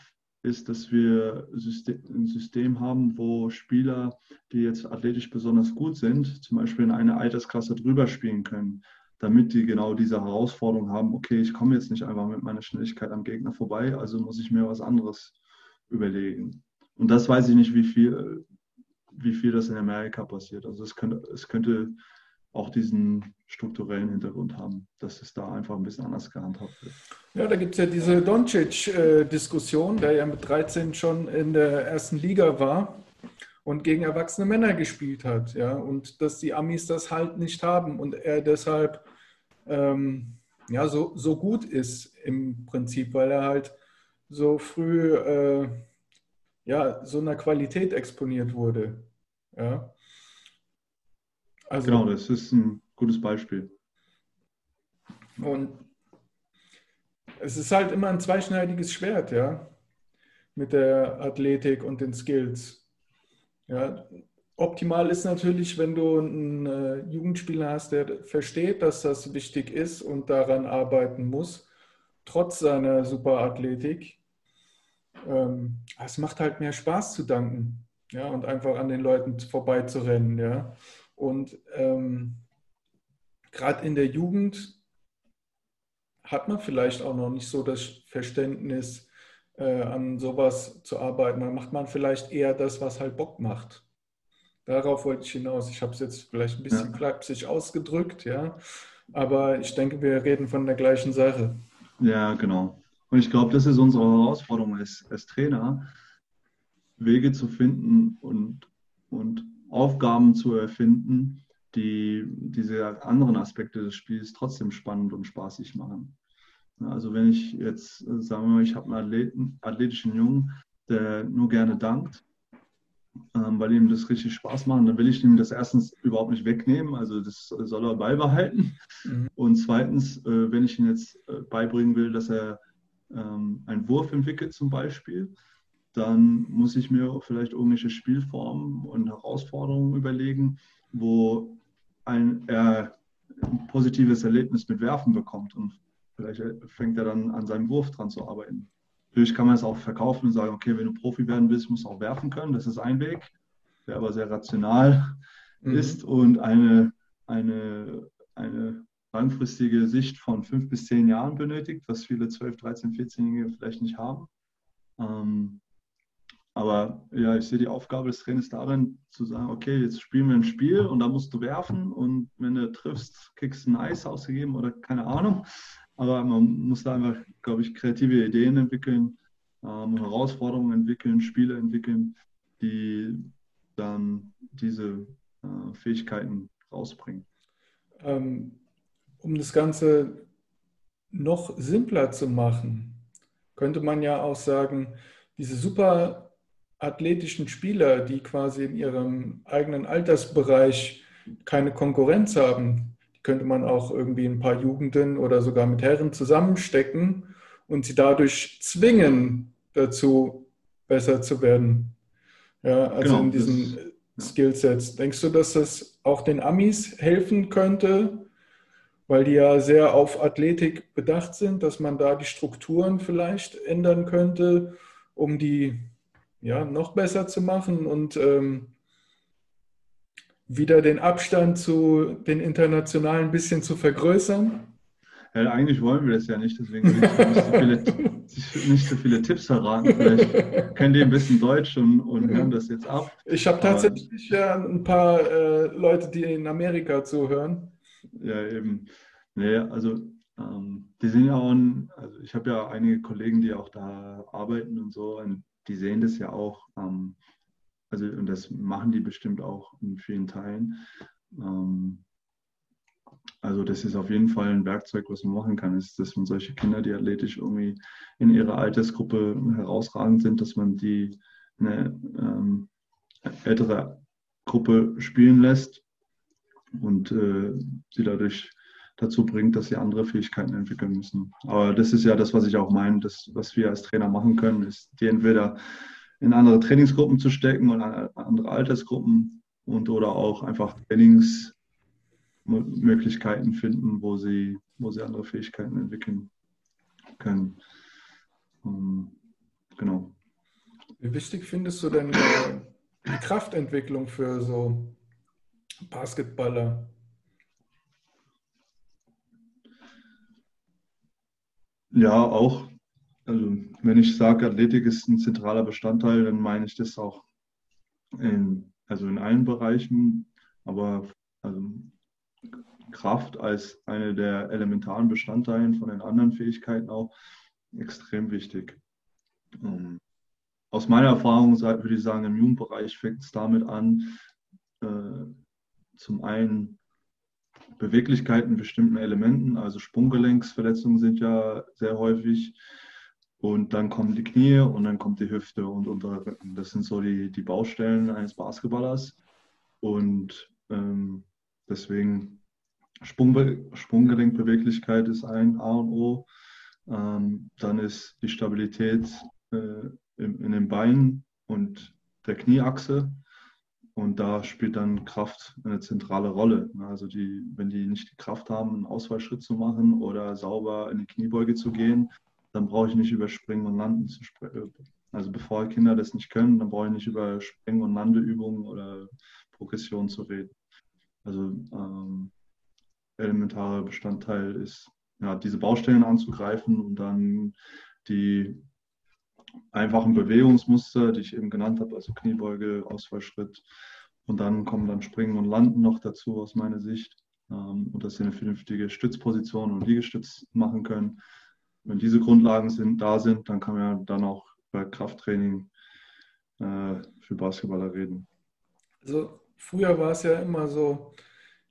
ist, dass wir ein System haben, wo Spieler, die jetzt athletisch besonders gut sind, zum Beispiel in eine Altersklasse drüber spielen können, damit die genau diese Herausforderung haben, okay, ich komme jetzt nicht einfach mit meiner Schnelligkeit am Gegner vorbei, also muss ich mir was anderes überlegen. Und das weiß ich nicht, wie viel, wie viel das in Amerika passiert. Also es könnte, es könnte auch diesen strukturellen Hintergrund haben, dass es da einfach ein bisschen anders gehandhabt wird. Ja, da gibt es ja diese Doncic-Diskussion, der ja mit 13 schon in der ersten Liga war und gegen erwachsene Männer gespielt hat. Ja, und dass die Amis das halt nicht haben und er deshalb ähm, ja, so, so gut ist im Prinzip, weil er halt so früh äh, ja, so einer Qualität exponiert wurde. Ja. Also, genau, das ist ein gutes Beispiel. Und es ist halt immer ein zweischneidiges Schwert, ja, mit der Athletik und den Skills. Ja, optimal ist natürlich, wenn du einen äh, Jugendspieler hast, der versteht, dass das wichtig ist und daran arbeiten muss, trotz seiner Superathletik. Ähm, es macht halt mehr Spaß zu danken, ja, und einfach an den Leuten vorbeizurennen, ja. Und ähm, gerade in der Jugend hat man vielleicht auch noch nicht so das Verständnis, äh, an sowas zu arbeiten. Dann macht man vielleicht eher das, was halt Bock macht. Darauf wollte ich hinaus. Ich habe es jetzt vielleicht ein bisschen ja. klapsig ausgedrückt, ja. Aber ich denke, wir reden von der gleichen Sache. Ja, genau. Und ich glaube, das ist unsere Herausforderung als, als Trainer, Wege zu finden und, und Aufgaben zu erfinden, die diese anderen Aspekte des Spiels trotzdem spannend und spaßig machen. Also wenn ich jetzt, sagen wir mal, ich habe einen Athleten, athletischen Jungen, der nur gerne dankt, ähm, weil ihm das richtig Spaß macht, dann will ich ihm das erstens überhaupt nicht wegnehmen, also das soll er beibehalten. Mhm. Und zweitens, äh, wenn ich ihm jetzt äh, beibringen will, dass er ähm, einen Wurf entwickelt zum Beispiel, dann muss ich mir vielleicht irgendwelche Spielformen und Herausforderungen überlegen, wo ein, er ein positives Erlebnis mit Werfen bekommt und vielleicht fängt er dann an seinem Wurf dran zu arbeiten. Natürlich kann man es auch verkaufen und sagen, okay, wenn du Profi werden willst, musst du auch werfen können. Das ist ein Weg, der aber sehr rational mhm. ist und eine, eine, eine langfristige Sicht von fünf bis zehn Jahren benötigt, was viele 12, 13, 14-Jährige vielleicht nicht haben. Ähm, aber ja, ich sehe die Aufgabe des Trainers darin, zu sagen, okay, jetzt spielen wir ein Spiel und da musst du werfen und wenn du triffst, kriegst du ein Eis ausgegeben oder keine Ahnung. Aber man muss da einfach, glaube ich, kreative Ideen entwickeln, ähm, Herausforderungen entwickeln, Spiele entwickeln, die dann diese äh, Fähigkeiten rausbringen. Ähm, um das Ganze noch simpler zu machen, könnte man ja auch sagen, diese super athletischen Spieler, die quasi in ihrem eigenen Altersbereich keine Konkurrenz haben, die könnte man auch irgendwie ein paar Jugenden oder sogar mit Herren zusammenstecken und sie dadurch zwingen dazu, besser zu werden. Ja, also genau, in diesen Skillsets. Denkst du, dass das auch den Amis helfen könnte, weil die ja sehr auf Athletik bedacht sind, dass man da die Strukturen vielleicht ändern könnte, um die ja, noch besser zu machen und ähm, wieder den Abstand zu den Internationalen ein bisschen zu vergrößern? Ja, eigentlich wollen wir das ja nicht, deswegen will ich nicht so viele, nicht so viele Tipps verraten. Vielleicht kennen die ein bisschen Deutsch und, und hören das jetzt ab. Ich habe tatsächlich ja ein paar äh, Leute, die in Amerika zuhören. Ja, eben. Nee, also ähm, die sind ja auch, ein, also ich habe ja einige Kollegen, die auch da arbeiten und so. Und die sehen das ja auch, ähm, also und das machen die bestimmt auch in vielen Teilen. Ähm, also das ist auf jeden Fall ein Werkzeug, was man machen kann, ist, dass man solche Kinder, die athletisch irgendwie in ihrer Altersgruppe herausragend sind, dass man die eine ähm, ältere Gruppe spielen lässt und äh, sie dadurch dazu bringt, dass sie andere Fähigkeiten entwickeln müssen. Aber das ist ja das, was ich auch meine, das, was wir als Trainer machen können, ist die entweder in andere Trainingsgruppen zu stecken und andere Altersgruppen und oder auch einfach Trainingsmöglichkeiten finden, wo sie, wo sie andere Fähigkeiten entwickeln können. Um, genau. Wie wichtig findest du denn die Kraftentwicklung für so Basketballer? Ja, auch. Also wenn ich sage, Athletik ist ein zentraler Bestandteil, dann meine ich das auch in, also in allen Bereichen, aber also Kraft als eine der elementaren Bestandteile von den anderen Fähigkeiten auch extrem wichtig. Ähm, aus meiner Erfahrung würde ich sagen, im Jugendbereich fängt es damit an, äh, zum einen Beweglichkeit in bestimmten Elementen, also Sprunggelenksverletzungen sind ja sehr häufig. Und dann kommen die Knie und dann kommt die Hüfte und untere Rücken. Das sind so die, die Baustellen eines Basketballers. Und ähm, deswegen Sprungbe Sprunggelenkbeweglichkeit ist ein A und O. Ähm, dann ist die Stabilität äh, in, in den Beinen und der Knieachse. Und da spielt dann Kraft eine zentrale Rolle. Also die, wenn die nicht die Kraft haben, einen Ausfallschritt zu machen oder sauber in die Kniebeuge zu gehen, dann brauche ich nicht über Springen und Landen zu sprechen. Also bevor Kinder das nicht können, dann brauche ich nicht über Springen- und Landeübungen oder Progression zu reden. Also ähm, elementarer Bestandteil ist, ja, diese Baustellen anzugreifen und dann die einfachen Bewegungsmuster, die ich eben genannt habe, also Kniebeuge, Ausfallschritt. Und dann kommen dann Springen und Landen noch dazu aus meiner Sicht. Ähm, und dass sie eine vernünftige Stützposition und Liegestütz machen können. Wenn diese Grundlagen sind, da sind, dann kann man ja dann auch bei Krafttraining äh, für Basketballer reden. Also früher war es ja immer so,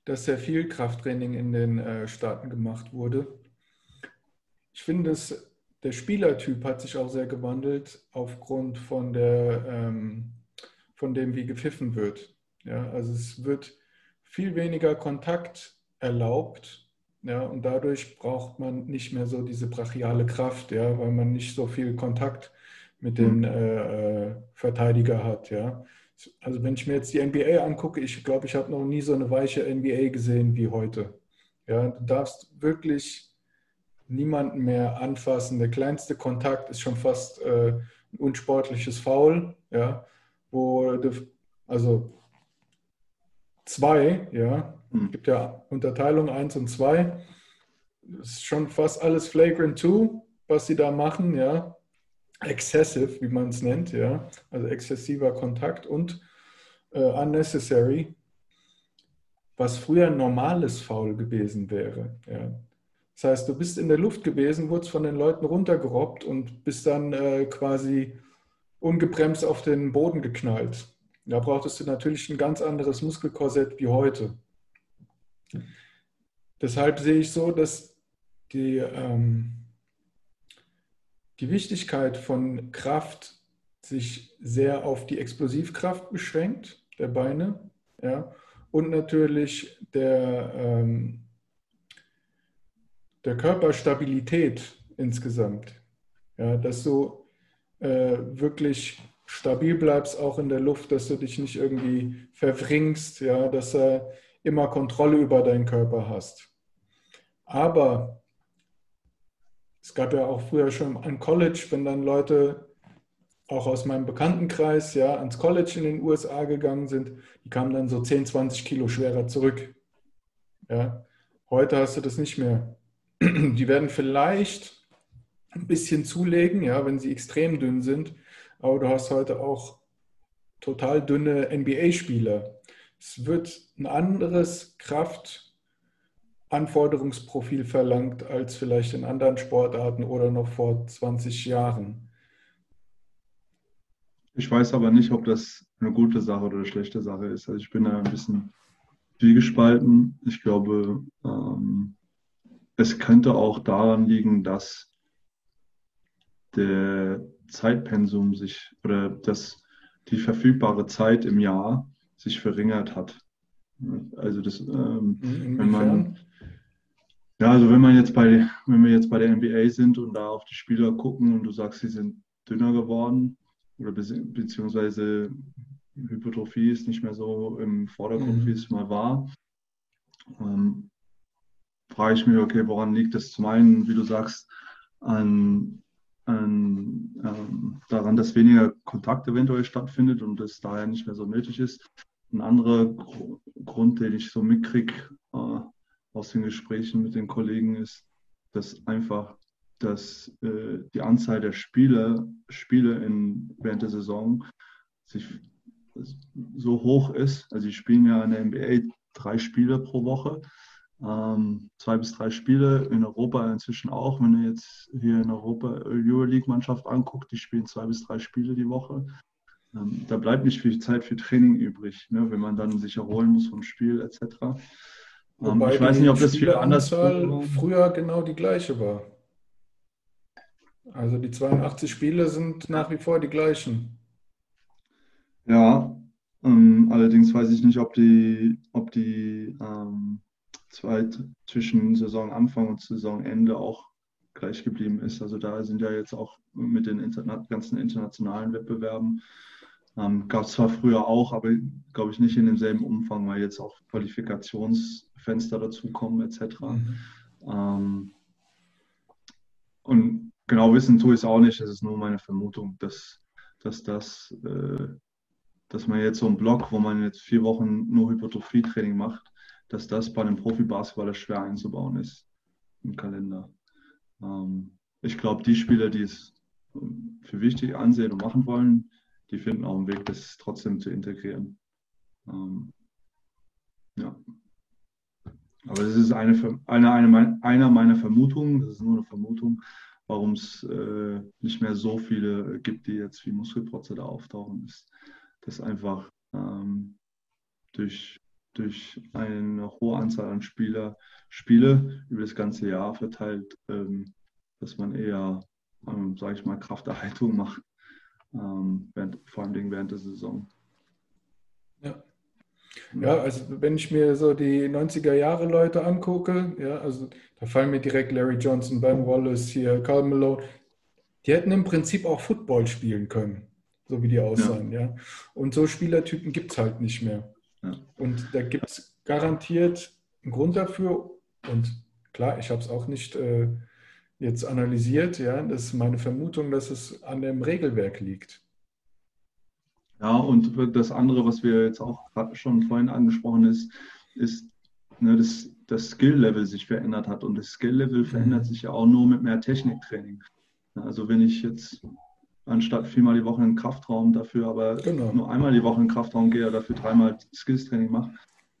dass sehr viel Krafttraining in den äh, Staaten gemacht wurde. Ich finde es der Spielertyp hat sich auch sehr gewandelt aufgrund von, der, ähm, von dem, wie gepfiffen wird. Ja, also es wird viel weniger Kontakt erlaubt. Ja, und dadurch braucht man nicht mehr so diese brachiale Kraft, ja, weil man nicht so viel Kontakt mit dem mhm. äh, äh, Verteidiger hat. Ja. Also wenn ich mir jetzt die NBA angucke, ich glaube, ich habe noch nie so eine weiche NBA gesehen wie heute. Ja, du darfst wirklich niemanden mehr anfassen. Der kleinste Kontakt ist schon fast äh, ein unsportliches Foul, ja, wo also 2, ja. Es hm. gibt ja Unterteilung 1 und 2. Das ist schon fast alles Flagrant 2, was sie da machen, ja. Excessive, wie man es nennt, ja. Also exzessiver Kontakt und äh, unnecessary, was früher ein normales Foul gewesen wäre, ja. Das heißt, du bist in der Luft gewesen, wurdest von den Leuten runtergerobbt und bist dann äh, quasi ungebremst auf den Boden geknallt. Da brauchtest du natürlich ein ganz anderes Muskelkorsett wie heute. Deshalb sehe ich so, dass die, ähm, die Wichtigkeit von Kraft sich sehr auf die Explosivkraft beschränkt, der Beine, ja, und natürlich der, ähm, der Körperstabilität insgesamt. Ja, dass du äh, wirklich stabil bleibst, auch in der Luft, dass du dich nicht irgendwie verwringst, ja, dass du immer Kontrolle über deinen Körper hast. Aber es gab ja auch früher schon an College, wenn dann Leute auch aus meinem Bekanntenkreis ja ans College in den USA gegangen sind, die kamen dann so 10, 20 Kilo schwerer zurück. Ja. Heute hast du das nicht mehr. Die werden vielleicht ein bisschen zulegen, ja, wenn sie extrem dünn sind, aber du hast heute auch total dünne NBA-Spieler. Es wird ein anderes Kraftanforderungsprofil verlangt als vielleicht in anderen Sportarten oder noch vor 20 Jahren. Ich weiß aber nicht, ob das eine gute Sache oder eine schlechte Sache ist. Also ich bin da ein bisschen zwiegespalten. Ich glaube, ähm, es könnte auch daran liegen, dass der Zeitpensum sich oder dass die verfügbare Zeit im Jahr sich verringert hat. Also das, ähm, wenn man ja, also wenn man jetzt bei, wenn wir jetzt bei der NBA sind und da auf die Spieler gucken und du sagst, sie sind dünner geworden oder beziehungsweise Hypertrophie ist nicht mehr so im Vordergrund, mhm. wie es mal war, ähm, frage ich mich, okay, woran liegt das? Zum einen, wie du sagst, an, an ähm, daran, dass weniger Kontakt eventuell stattfindet und es daher nicht mehr so nötig ist. Ein anderer Grund, den ich so mitkriege äh, aus den Gesprächen mit den Kollegen, ist, dass einfach dass, äh, die Anzahl der Spiele, Spiele in, während der Saison sich so hoch ist. Also, sie spielen ja in der NBA drei Spiele pro Woche ähm, zwei bis drei Spiele, in Europa inzwischen auch. Wenn du jetzt hier in Europa Euroleague-Mannschaft anguckt, die spielen zwei bis drei Spiele die Woche. Ähm, da bleibt nicht viel Zeit für Training übrig, ne, wenn man dann sich erholen muss vom Spiel etc. Ähm, ich weiß nicht, ob das viel anders früher genau die gleiche war. Also die 82 Spiele sind nach wie vor die gleichen. Ja, ähm, allerdings weiß ich nicht, ob die, ob die ähm, Zeit zwischen Saisonanfang und Saisonende auch gleich geblieben ist. Also da sind ja jetzt auch mit den interna ganzen internationalen Wettbewerben, ähm, gab es zwar früher auch, aber glaube ich nicht in demselben Umfang, weil jetzt auch Qualifikationsfenster dazukommen etc. Mhm. Ähm, und genau wissen tue ich es auch nicht, es ist nur meine Vermutung, dass, dass das, äh, dass man jetzt so einen Block, wo man jetzt vier Wochen nur Hypertrophie-Training macht, dass das bei einem Profi-Basketballer schwer einzubauen ist im Kalender. Ähm, ich glaube, die Spieler, die es ähm, für wichtig ansehen und machen wollen, die finden auch einen Weg, das trotzdem zu integrieren. Ähm, ja. Aber das ist eine, eine, eine, einer meiner Vermutungen, das ist nur eine Vermutung, warum es äh, nicht mehr so viele gibt, die jetzt wie Muskelprotze da auftauchen, ist, dass einfach ähm, durch durch eine hohe Anzahl an Spieler, Spiele über das ganze Jahr verteilt, ähm, dass man eher, ähm, sage ich mal, Krafterhaltung macht, ähm, während, vor allem während der Saison. Ja. Ja, also wenn ich mir so die 90er Jahre Leute angucke, ja, also da fallen mir direkt Larry Johnson, Ben Wallace hier, Carl Malone, die hätten im Prinzip auch Football spielen können, so wie die aussahen, ja. ja. Und so Spielertypen gibt es halt nicht mehr. Und da gibt es garantiert einen Grund dafür. Und klar, ich habe es auch nicht äh, jetzt analysiert. Ja, das ist meine Vermutung, dass es an dem Regelwerk liegt. Ja, und das andere, was wir jetzt auch schon vorhin angesprochen ist, ist, ne, dass das Skill-Level sich verändert hat. Und das Skill-Level verändert mhm. sich ja auch nur mit mehr Techniktraining. Also wenn ich jetzt anstatt viermal die Woche in den Kraftraum dafür aber genau. nur einmal die Woche in den Kraftraum gehe, dafür dreimal Skills-Training mache,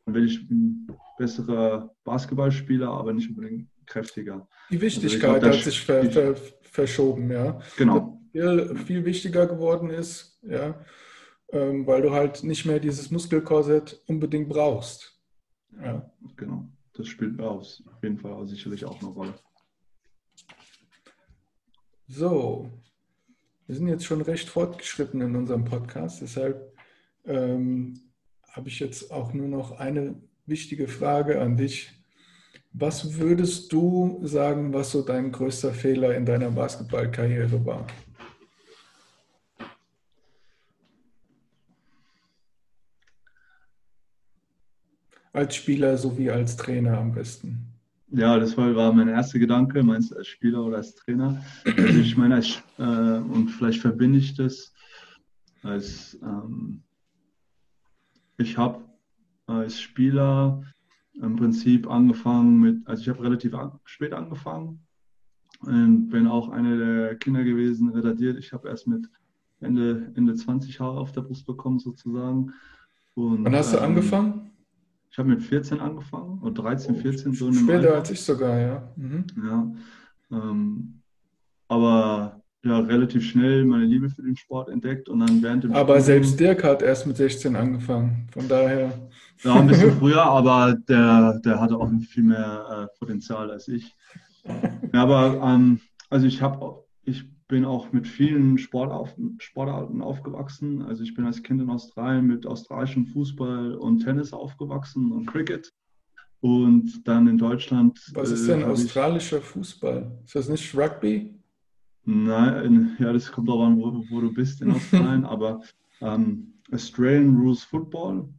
dann werde ich ein besserer Basketballspieler, aber nicht unbedingt kräftiger. Die Wichtigkeit also glaub, hat sich ver, ver, verschoben, ja. Genau. Viel, viel wichtiger geworden ist, ja, ähm, weil du halt nicht mehr dieses Muskelkorsett unbedingt brauchst. Ja. Genau, das spielt auf jeden Fall sicherlich auch eine Rolle. So, wir sind jetzt schon recht fortgeschritten in unserem Podcast, deshalb ähm, habe ich jetzt auch nur noch eine wichtige Frage an dich. Was würdest du sagen, was so dein größter Fehler in deiner Basketballkarriere war? Als Spieler sowie als Trainer am besten. Ja, das war, war mein erster Gedanke. Meinst du als Spieler oder als Trainer? Also ich meine, als, äh, und vielleicht verbinde ich das als, ähm, ich habe als Spieler im Prinzip angefangen mit, also ich habe relativ an, spät angefangen und bin auch einer der Kinder gewesen, retardiert. Ich habe erst mit Ende, Ende 20 Haare auf der Brust bekommen sozusagen. Und, Wann hast du ähm, angefangen? Ich habe mit 14 angefangen und 13, 14 so. Später als ich sogar, ja. Mhm. Ja. Ähm, aber ja, relativ schnell meine Liebe für den Sport entdeckt und dann während dem Aber Studium, selbst Dirk hat erst mit 16 angefangen, von daher. Ja, ein bisschen früher, aber der, der hatte auch viel mehr äh, Potenzial als ich. Ja, aber ähm, also ich habe, ich bin auch mit vielen Sportauf, Sportarten aufgewachsen. Also ich bin als Kind in Australien mit australischem Fußball und Tennis aufgewachsen und Cricket. Und dann in Deutschland. Was ist denn äh, australischer Fußball? Ist das nicht Rugby? Nein, ja, das kommt auch an, wo, wo du bist in Australien, aber ähm, Australian Rules Football,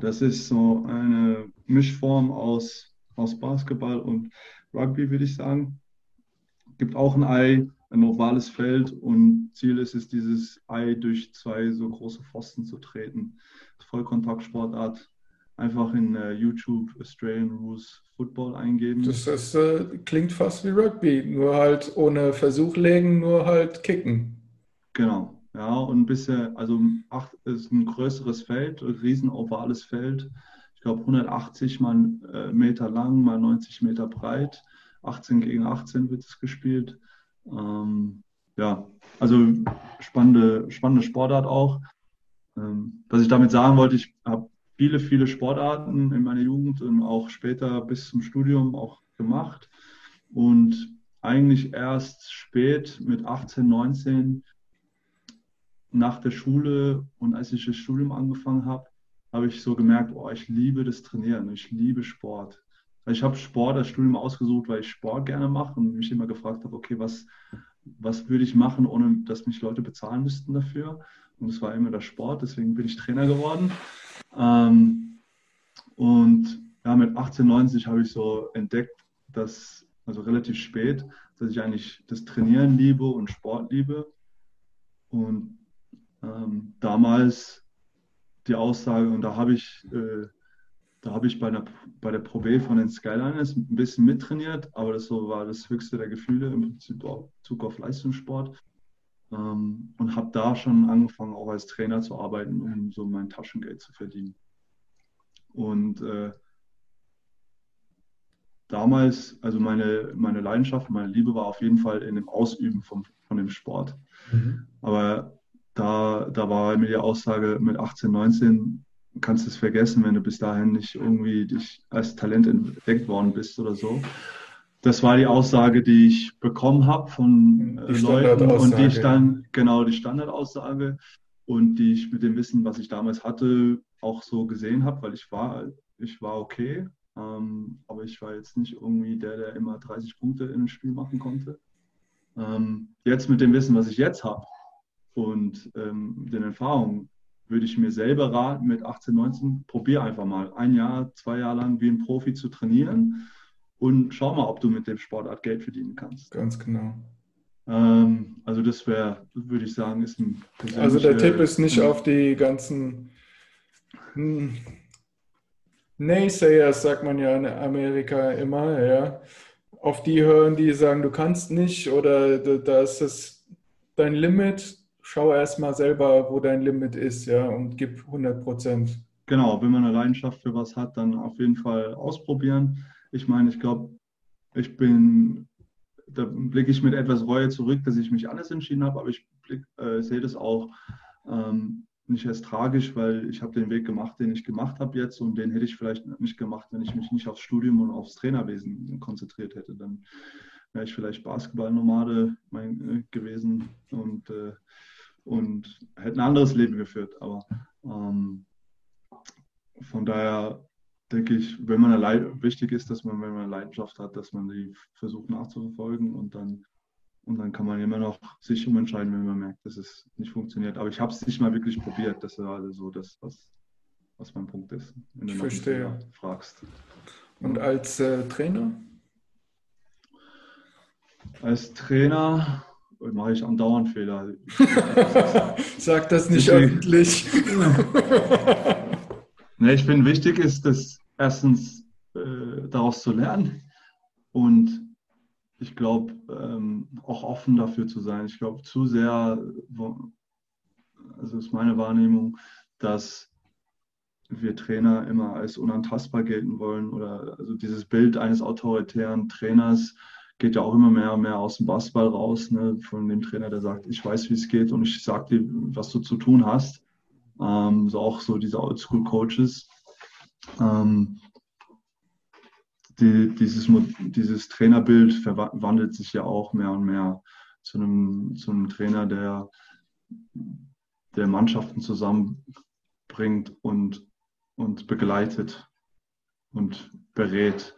das ist so eine Mischform aus, aus Basketball und Rugby, würde ich sagen. Gibt auch ein Ei, ein ovales Feld und Ziel ist es, dieses Ei durch zwei so große Pfosten zu treten. Vollkontaktsportart einfach in äh, YouTube Australian Rules Football eingeben. Das, das äh, klingt fast wie Rugby, nur halt ohne Versuch legen, nur halt kicken. Genau, ja, und ein bisschen, also acht ist ein größeres Feld, ein riesen ovales Feld. Ich glaube 180 mal, äh, Meter lang, mal 90 Meter breit. 18 gegen 18 wird es gespielt. Ähm, ja, also spannende, spannende Sportart auch. Ähm, was ich damit sagen wollte, ich habe viele, viele Sportarten in meiner Jugend und auch später bis zum Studium auch gemacht. Und eigentlich erst spät mit 18, 19 nach der Schule und als ich das Studium angefangen habe, habe ich so gemerkt, oh, ich liebe das Trainieren, ich liebe Sport. Ich habe Sport als Studium ausgesucht, weil ich Sport gerne mache und mich immer gefragt habe, okay, was, was würde ich machen, ohne dass mich Leute bezahlen müssten dafür? Und es war immer der Sport, deswegen bin ich Trainer geworden. Ähm, und ja, mit 18, 90 habe ich so entdeckt, dass, also relativ spät, dass ich eigentlich das Trainieren liebe und Sport liebe. Und ähm, damals die Aussage, und da habe ich, äh, da habe ich bei der, bei der Pro B von den Skyliners ein bisschen mittrainiert, aber das so war das höchste der Gefühle im Prinzip Bezug auf Leistungssport. Ähm, und habe da schon angefangen, auch als Trainer zu arbeiten, um so mein Taschengeld zu verdienen. Und äh, damals, also meine, meine Leidenschaft, meine Liebe war auf jeden Fall in dem Ausüben vom, von dem Sport. Mhm. Aber da, da war mir die Aussage mit 18, 19, kannst du es vergessen, wenn du bis dahin nicht irgendwie dich als Talent entdeckt worden bist oder so. Das war die Aussage, die ich bekommen habe von äh, Leuten und die ich dann, genau, die Standardaussage und die ich mit dem Wissen, was ich damals hatte, auch so gesehen habe, weil ich war, ich war okay, ähm, aber ich war jetzt nicht irgendwie der, der immer 30 Punkte in einem Spiel machen konnte. Ähm, jetzt mit dem Wissen, was ich jetzt habe und ähm, den Erfahrungen, würde ich mir selber raten, mit 18, 19, probier einfach mal ein Jahr, zwei Jahre lang wie ein Profi zu trainieren und schau mal, ob du mit dem Sportart Geld verdienen kannst. Ganz genau. Ähm, also das wäre, würde ich sagen, ist ein Also der Tipp ist nicht auf die ganzen hm, Naysayers, sagt man ja in Amerika immer, ja. Auf die hören, die sagen, du kannst nicht oder da ist es dein Limit. Schau erstmal selber, wo dein Limit ist, ja, und gib 100 Prozent. Genau, wenn man eine Leidenschaft für was hat, dann auf jeden Fall ausprobieren. Ich meine, ich glaube, ich bin da blicke ich mit etwas Reue zurück, dass ich mich alles entschieden habe, aber ich äh, sehe das auch ähm, nicht als tragisch, weil ich habe den Weg gemacht, den ich gemacht habe jetzt und den hätte ich vielleicht nicht gemacht, wenn ich mich nicht aufs Studium und aufs Trainerwesen konzentriert hätte. Dann wäre ich vielleicht Basketballnomade äh, gewesen und, äh, und hätte ein anderes Leben geführt. Aber ähm, von daher denke ich, wenn man eine wichtig ist, dass man, wenn man Leidenschaft hat, dass man die versucht nachzuverfolgen und dann und dann kann man immer noch sich umentscheiden, wenn man merkt, dass es nicht funktioniert. Aber ich habe es nicht mal wirklich probiert. Das ist also so das, was, was mein Punkt ist. Wenn du ich verstehe. fragst. Und als äh, Trainer? Als Trainer mache ich andauernd Fehler. Sag das nicht öffentlich. Ne, ich finde, wichtig ist, dass erstens äh, daraus zu lernen und ich glaube, ähm, auch offen dafür zu sein. Ich glaube, zu sehr, also ist meine Wahrnehmung, dass wir Trainer immer als unantastbar gelten wollen oder also dieses Bild eines autoritären Trainers geht ja auch immer mehr und mehr aus dem Basketball raus, ne, von dem Trainer, der sagt, ich weiß, wie es geht und ich sage dir, was du zu tun hast. Ähm, so auch so diese Oldschool-Coaches. Ähm, die, dieses, dieses Trainerbild verwandelt sich ja auch mehr und mehr zu einem, zu einem Trainer, der, der Mannschaften zusammenbringt und, und begleitet und berät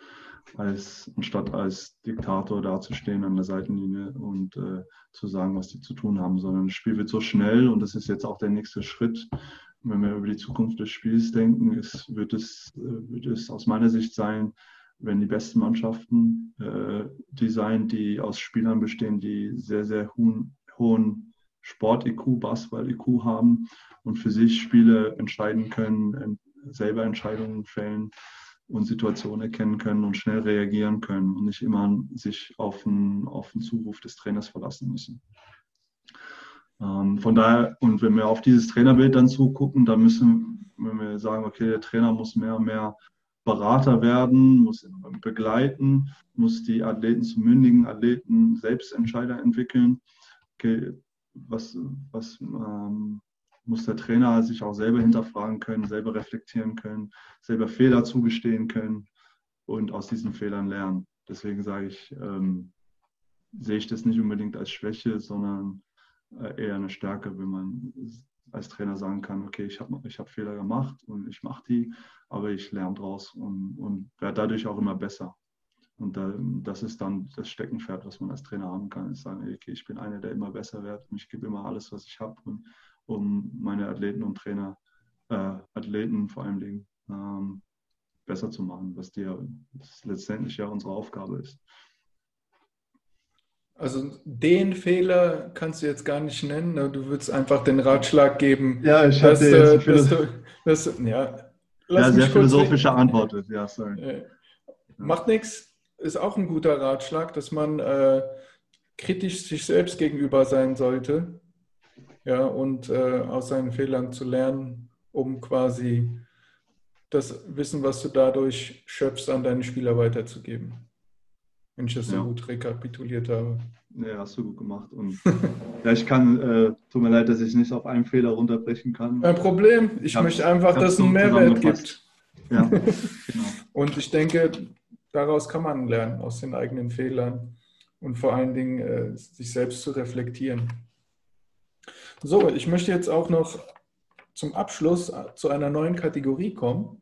als anstatt als Diktator dazustehen an der Seitenlinie und äh, zu sagen, was die zu tun haben, sondern das Spiel wird so schnell und das ist jetzt auch der nächste Schritt. Wenn wir über die Zukunft des Spiels denken, ist, wird, es, äh, wird es aus meiner Sicht sein, wenn die besten Mannschaften äh, die sein, die aus Spielern bestehen, die sehr, sehr hohen, hohen Sport-IQ, Basketball-IQ haben und für sich Spiele entscheiden können, selber Entscheidungen fällen und Situationen erkennen können und schnell reagieren können und nicht immer sich auf einen, auf den Zuruf des Trainers verlassen müssen. Ähm, von daher, und wenn wir auf dieses Trainerbild dann zugucken, dann müssen, wenn wir sagen, okay, der Trainer muss mehr und mehr Berater werden, muss begleiten, muss die Athleten zu mündigen Athleten Selbstentscheider entwickeln. Okay, was, was ähm, muss der Trainer sich auch selber hinterfragen können, selber reflektieren können, selber Fehler zugestehen können und aus diesen Fehlern lernen. Deswegen sage ich, ähm, sehe ich das nicht unbedingt als Schwäche, sondern äh, eher eine Stärke, wenn man als Trainer sagen kann, okay, ich habe ich hab Fehler gemacht und ich mache die, aber ich lerne draus und, und werde dadurch auch immer besser. Und da, das ist dann das Steckenpferd, was man als Trainer haben kann, ist sagen, okay, ich bin einer, der immer besser wird und ich gebe immer alles, was ich habe um meine Athleten und Trainer, äh, Athleten vor allen Dingen, ähm, besser zu machen, was dir letztendlich ja unsere Aufgabe ist. Also den Fehler kannst du jetzt gar nicht nennen, ne? du würdest einfach den Ratschlag geben. Ja, ich habe jetzt dass, du, dass, ja, ja, sehr philosophische Antwort. Ja, sorry. Äh, macht nichts, ist auch ein guter Ratschlag, dass man äh, kritisch sich selbst gegenüber sein sollte ja, und äh, aus seinen Fehlern zu lernen, um quasi das Wissen, was du dadurch schöpfst, an deine Spieler weiterzugeben. Wenn ich das so gut rekapituliert habe. Ja, hast du gut gemacht. Und ja, ich kann, äh, tut mir leid, dass ich nicht auf einen Fehler runterbrechen kann. Kein Problem. Ich, ich möchte einfach, dass es einen Mehrwert gibt. Ja, genau. Und ich denke, daraus kann man lernen, aus den eigenen Fehlern und vor allen Dingen äh, sich selbst zu reflektieren. So, ich möchte jetzt auch noch zum Abschluss zu einer neuen Kategorie kommen.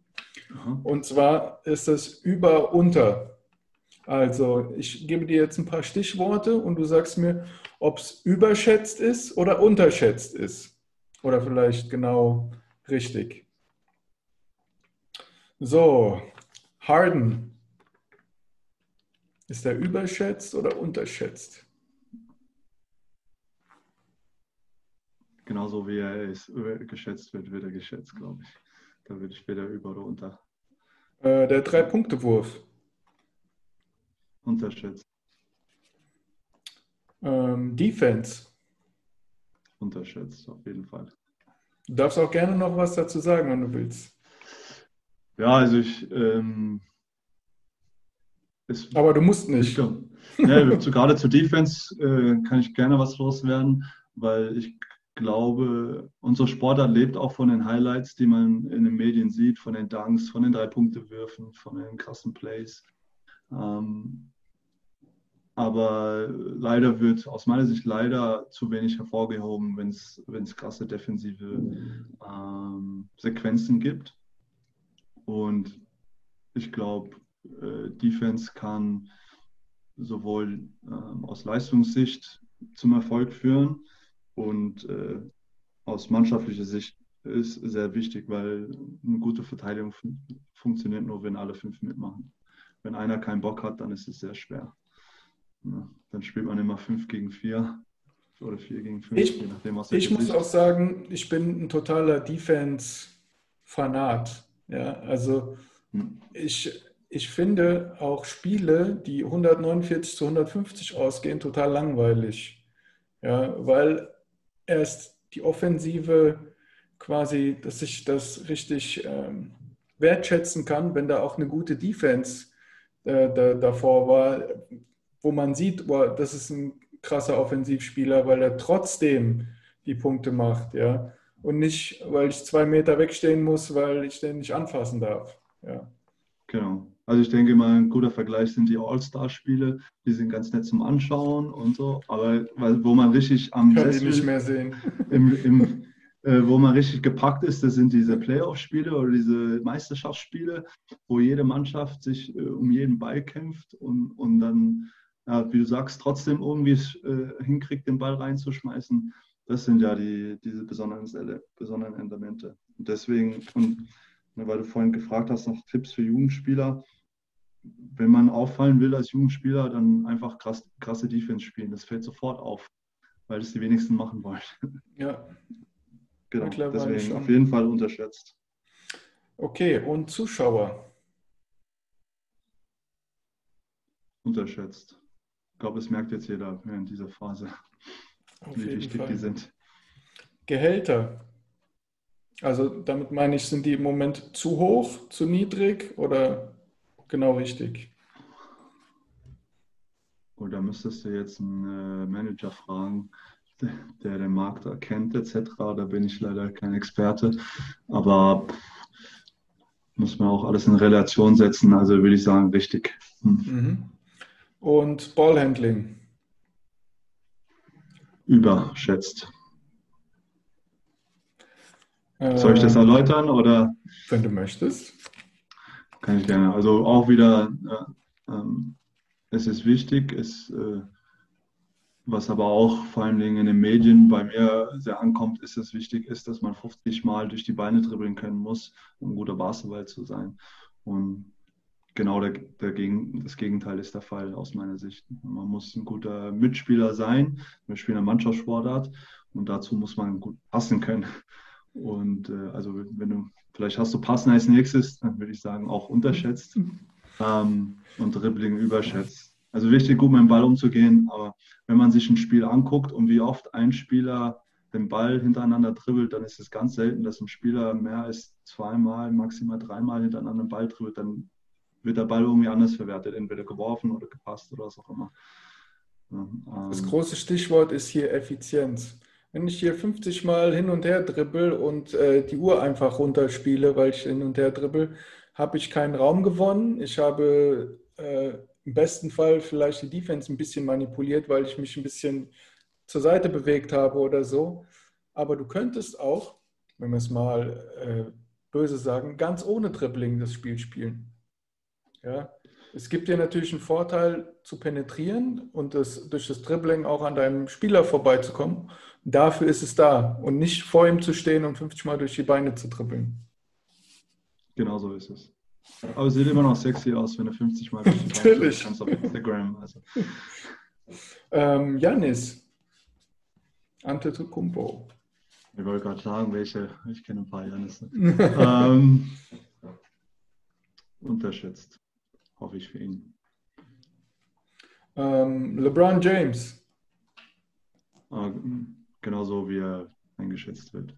Mhm. Und zwar ist das Über-Unter. Also, ich gebe dir jetzt ein paar Stichworte und du sagst mir, ob es überschätzt ist oder unterschätzt ist. Oder vielleicht genau richtig. So, Harden. Ist er überschätzt oder unterschätzt? Genauso wie er ist, geschätzt wird, wird er geschätzt, glaube ich. Da würde ich weder über oder unter. Äh, der Drei-Punkte-Wurf. Unterschätzt. Ähm, Defense. Unterschätzt, auf jeden Fall. Du darfst auch gerne noch was dazu sagen, wenn du willst. Ja, also ich. Ähm, Aber du musst nicht. ja, gerade zur Defense äh, kann ich gerne was loswerden, weil ich glaube, unser Sportart lebt auch von den Highlights, die man in den Medien sieht, von den Dunks, von den Drei-Punkte-Würfen, von den krassen Plays. Ähm, aber leider wird aus meiner Sicht leider zu wenig hervorgehoben, wenn es krasse defensive ähm, Sequenzen gibt. Und ich glaube, äh, Defense kann sowohl äh, aus Leistungssicht zum Erfolg führen und äh, aus mannschaftlicher Sicht ist sehr wichtig, weil eine gute Verteidigung fun funktioniert nur, wenn alle fünf mitmachen. Wenn einer keinen Bock hat, dann ist es sehr schwer. Ja, dann spielt man immer 5 gegen 4 oder 4 gegen 5, ich, je nachdem, was Ich muss auch sagen, ich bin ein totaler Defense-Fanat. Ja, also hm. ich, ich finde auch Spiele, die 149 zu 150 ausgehen, total langweilig. Ja, weil erst die Offensive quasi, dass ich das richtig ähm, wertschätzen kann, wenn da auch eine gute Defense äh, da, davor war, wo man sieht, boah, das ist ein krasser Offensivspieler, weil er trotzdem die Punkte macht, ja. Und nicht, weil ich zwei Meter wegstehen muss, weil ich den nicht anfassen darf. Ja. Genau. Also ich denke mal, ein guter Vergleich sind die All-Star-Spiele. Die sind ganz nett zum Anschauen und so, aber weil, wo man richtig am Kann Sessel, nicht mehr sehen. Im, im, äh, wo man richtig gepackt ist, das sind diese Playoff-Spiele oder diese Meisterschaftsspiele, wo jede Mannschaft sich äh, um jeden Ball kämpft und, und dann ja, wie du sagst, trotzdem irgendwie äh, hinkriegt, den Ball reinzuschmeißen. Das sind ja die, diese besonderen, besonderen Elemente. Und deswegen, und ne, weil du vorhin gefragt hast nach Tipps für Jugendspieler, wenn man auffallen will als Jugendspieler, dann einfach krass, krasse Defense spielen. Das fällt sofort auf, weil es die wenigsten machen wollen. Ja. Genau, deswegen auf jeden Fall unterschätzt. Okay, und Zuschauer? Unterschätzt. Ich glaube, es merkt jetzt jeder während dieser Phase, Auf wie wichtig Fall. die sind. Gehälter. Also damit meine ich, sind die im Moment zu hoch, zu niedrig oder genau richtig? Oder da müsstest du jetzt einen äh, Manager fragen, der den Markt erkennt etc. Da bin ich leider kein Experte. Aber muss man auch alles in Relation setzen. Also würde ich sagen, richtig. Hm. Mhm und Ballhandling? Überschätzt. Soll ich das erläutern oder? Wenn du möchtest. Kann ich gerne. Also auch wieder, äh, äh, es ist wichtig, es, äh, was aber auch vor allen Dingen in den Medien bei mir sehr ankommt, ist, dass wichtig ist, dass man 50 Mal durch die Beine dribbeln können muss, um guter Basketball zu sein. Und genau der, der Gegen, das Gegenteil ist der Fall aus meiner Sicht. Man muss ein guter Mitspieler sein. Wir spielen eine Mannschaftssportart und dazu muss man gut passen können. Und äh, also wenn du, vielleicht hast du Passen als nächstes, dann würde ich sagen, auch unterschätzt ähm, und Dribbling überschätzt. Also wichtig, gut mit dem Ball umzugehen, aber wenn man sich ein Spiel anguckt und wie oft ein Spieler den Ball hintereinander dribbelt, dann ist es ganz selten, dass ein Spieler mehr als zweimal, maximal dreimal hintereinander den Ball dribbelt. Dann wird der Ball irgendwie anders verwertet, entweder geworfen oder gepasst oder was auch immer. Ja, ähm, das große Stichwort ist hier Effizienz. Wenn ich hier 50 Mal hin und her dribbel und äh, die Uhr einfach runterspiele, weil ich hin und her dribbel, habe ich keinen Raum gewonnen. Ich habe äh, im besten Fall vielleicht die Defense ein bisschen manipuliert, weil ich mich ein bisschen zur Seite bewegt habe oder so. Aber du könntest auch, wenn wir es mal äh, böse sagen, ganz ohne Dribbling das Spiel spielen. Ja, es gibt dir natürlich einen Vorteil zu penetrieren und das, durch das Dribbling auch an deinem Spieler vorbeizukommen. Dafür ist es da und nicht vor ihm zu stehen und 50 Mal durch die Beine zu dribbeln. Genau so ist es. Aber es sieht immer noch sexy aus, wenn du 50 Mal durch die Beine Natürlich. kannst auf Instagram. Also. Ähm, Janis, Antetokounmpo. Ich wollte gerade sagen, welche. Ich kenne ein paar Janisse. ähm, unterschätzt, hoffe ich für ihn. Ähm, LeBron James. Äh, genauso wie er eingeschätzt wird.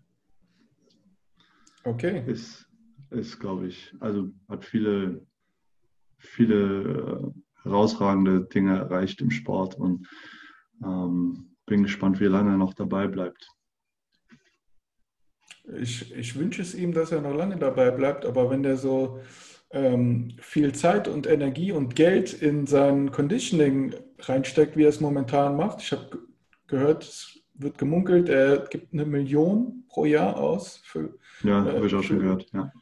Okay. Ist, ist glaube ich, also hat viele, viele äh, herausragende Dinge erreicht im Sport und ähm, bin gespannt, wie lange er noch dabei bleibt. Ich, ich wünsche es ihm, dass er noch lange dabei bleibt, aber wenn der so ähm, viel Zeit und Energie und Geld in sein Conditioning reinsteckt, wie er es momentan macht, ich habe gehört, es wird gemunkelt, er gibt eine Million pro Jahr aus. Für, ja, äh, habe ich auch schon gehört, ja.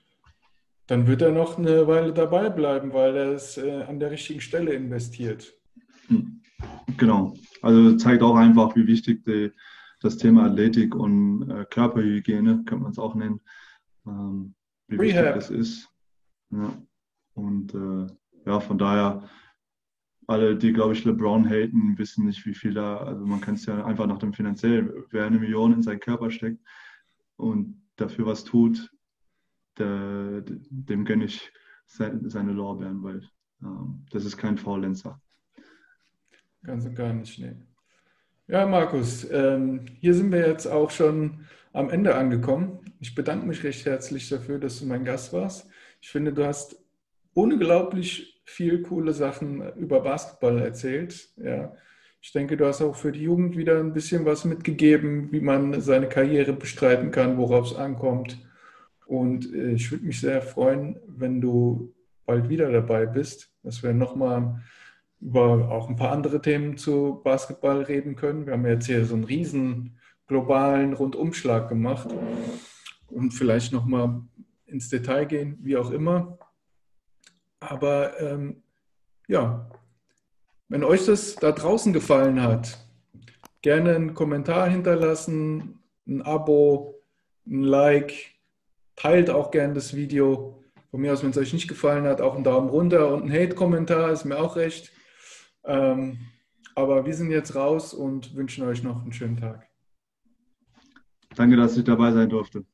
Dann wird er noch eine Weile dabei bleiben, weil er es äh, an der richtigen Stelle investiert. Hm. Genau. Also zeigt auch einfach, wie wichtig die, das Thema Athletik und äh, Körperhygiene, könnte man es auch nennen, ähm, wie Rehab. wichtig das ist. Ja. Und äh, ja, von daher, alle, die, glaube ich, LeBron haten, wissen nicht, wie viel da, also man kann es ja einfach nach dem finanziellen, wer eine Million in seinen Körper steckt und dafür was tut, der, dem gönne ich seine Lorbeeren, weil ähm, das ist kein Faulenzer. Ganz und gar nicht, nee. Ja, Markus, ähm, hier sind wir jetzt auch schon am Ende angekommen. Ich bedanke mich recht herzlich dafür, dass du mein Gast warst. Ich finde, du hast unglaublich viel coole Sachen über Basketball erzählt. Ja. Ich denke, du hast auch für die Jugend wieder ein bisschen was mitgegeben, wie man seine Karriere bestreiten kann, worauf es ankommt. Und äh, ich würde mich sehr freuen, wenn du bald wieder dabei bist, dass wir nochmal über auch ein paar andere Themen zu Basketball reden können. Wir haben jetzt hier so einen riesen globalen Rundumschlag gemacht und vielleicht nochmal ins Detail gehen, wie auch immer. Aber ähm, ja, wenn euch das da draußen gefallen hat, gerne einen Kommentar hinterlassen, ein Abo, ein Like, teilt auch gerne das Video. Von mir aus, wenn es euch nicht gefallen hat, auch einen Daumen runter und ein Hate-Kommentar, ist mir auch recht. Ähm, aber wir sind jetzt raus und wünschen euch noch einen schönen Tag. Danke, dass ich dabei sein durfte.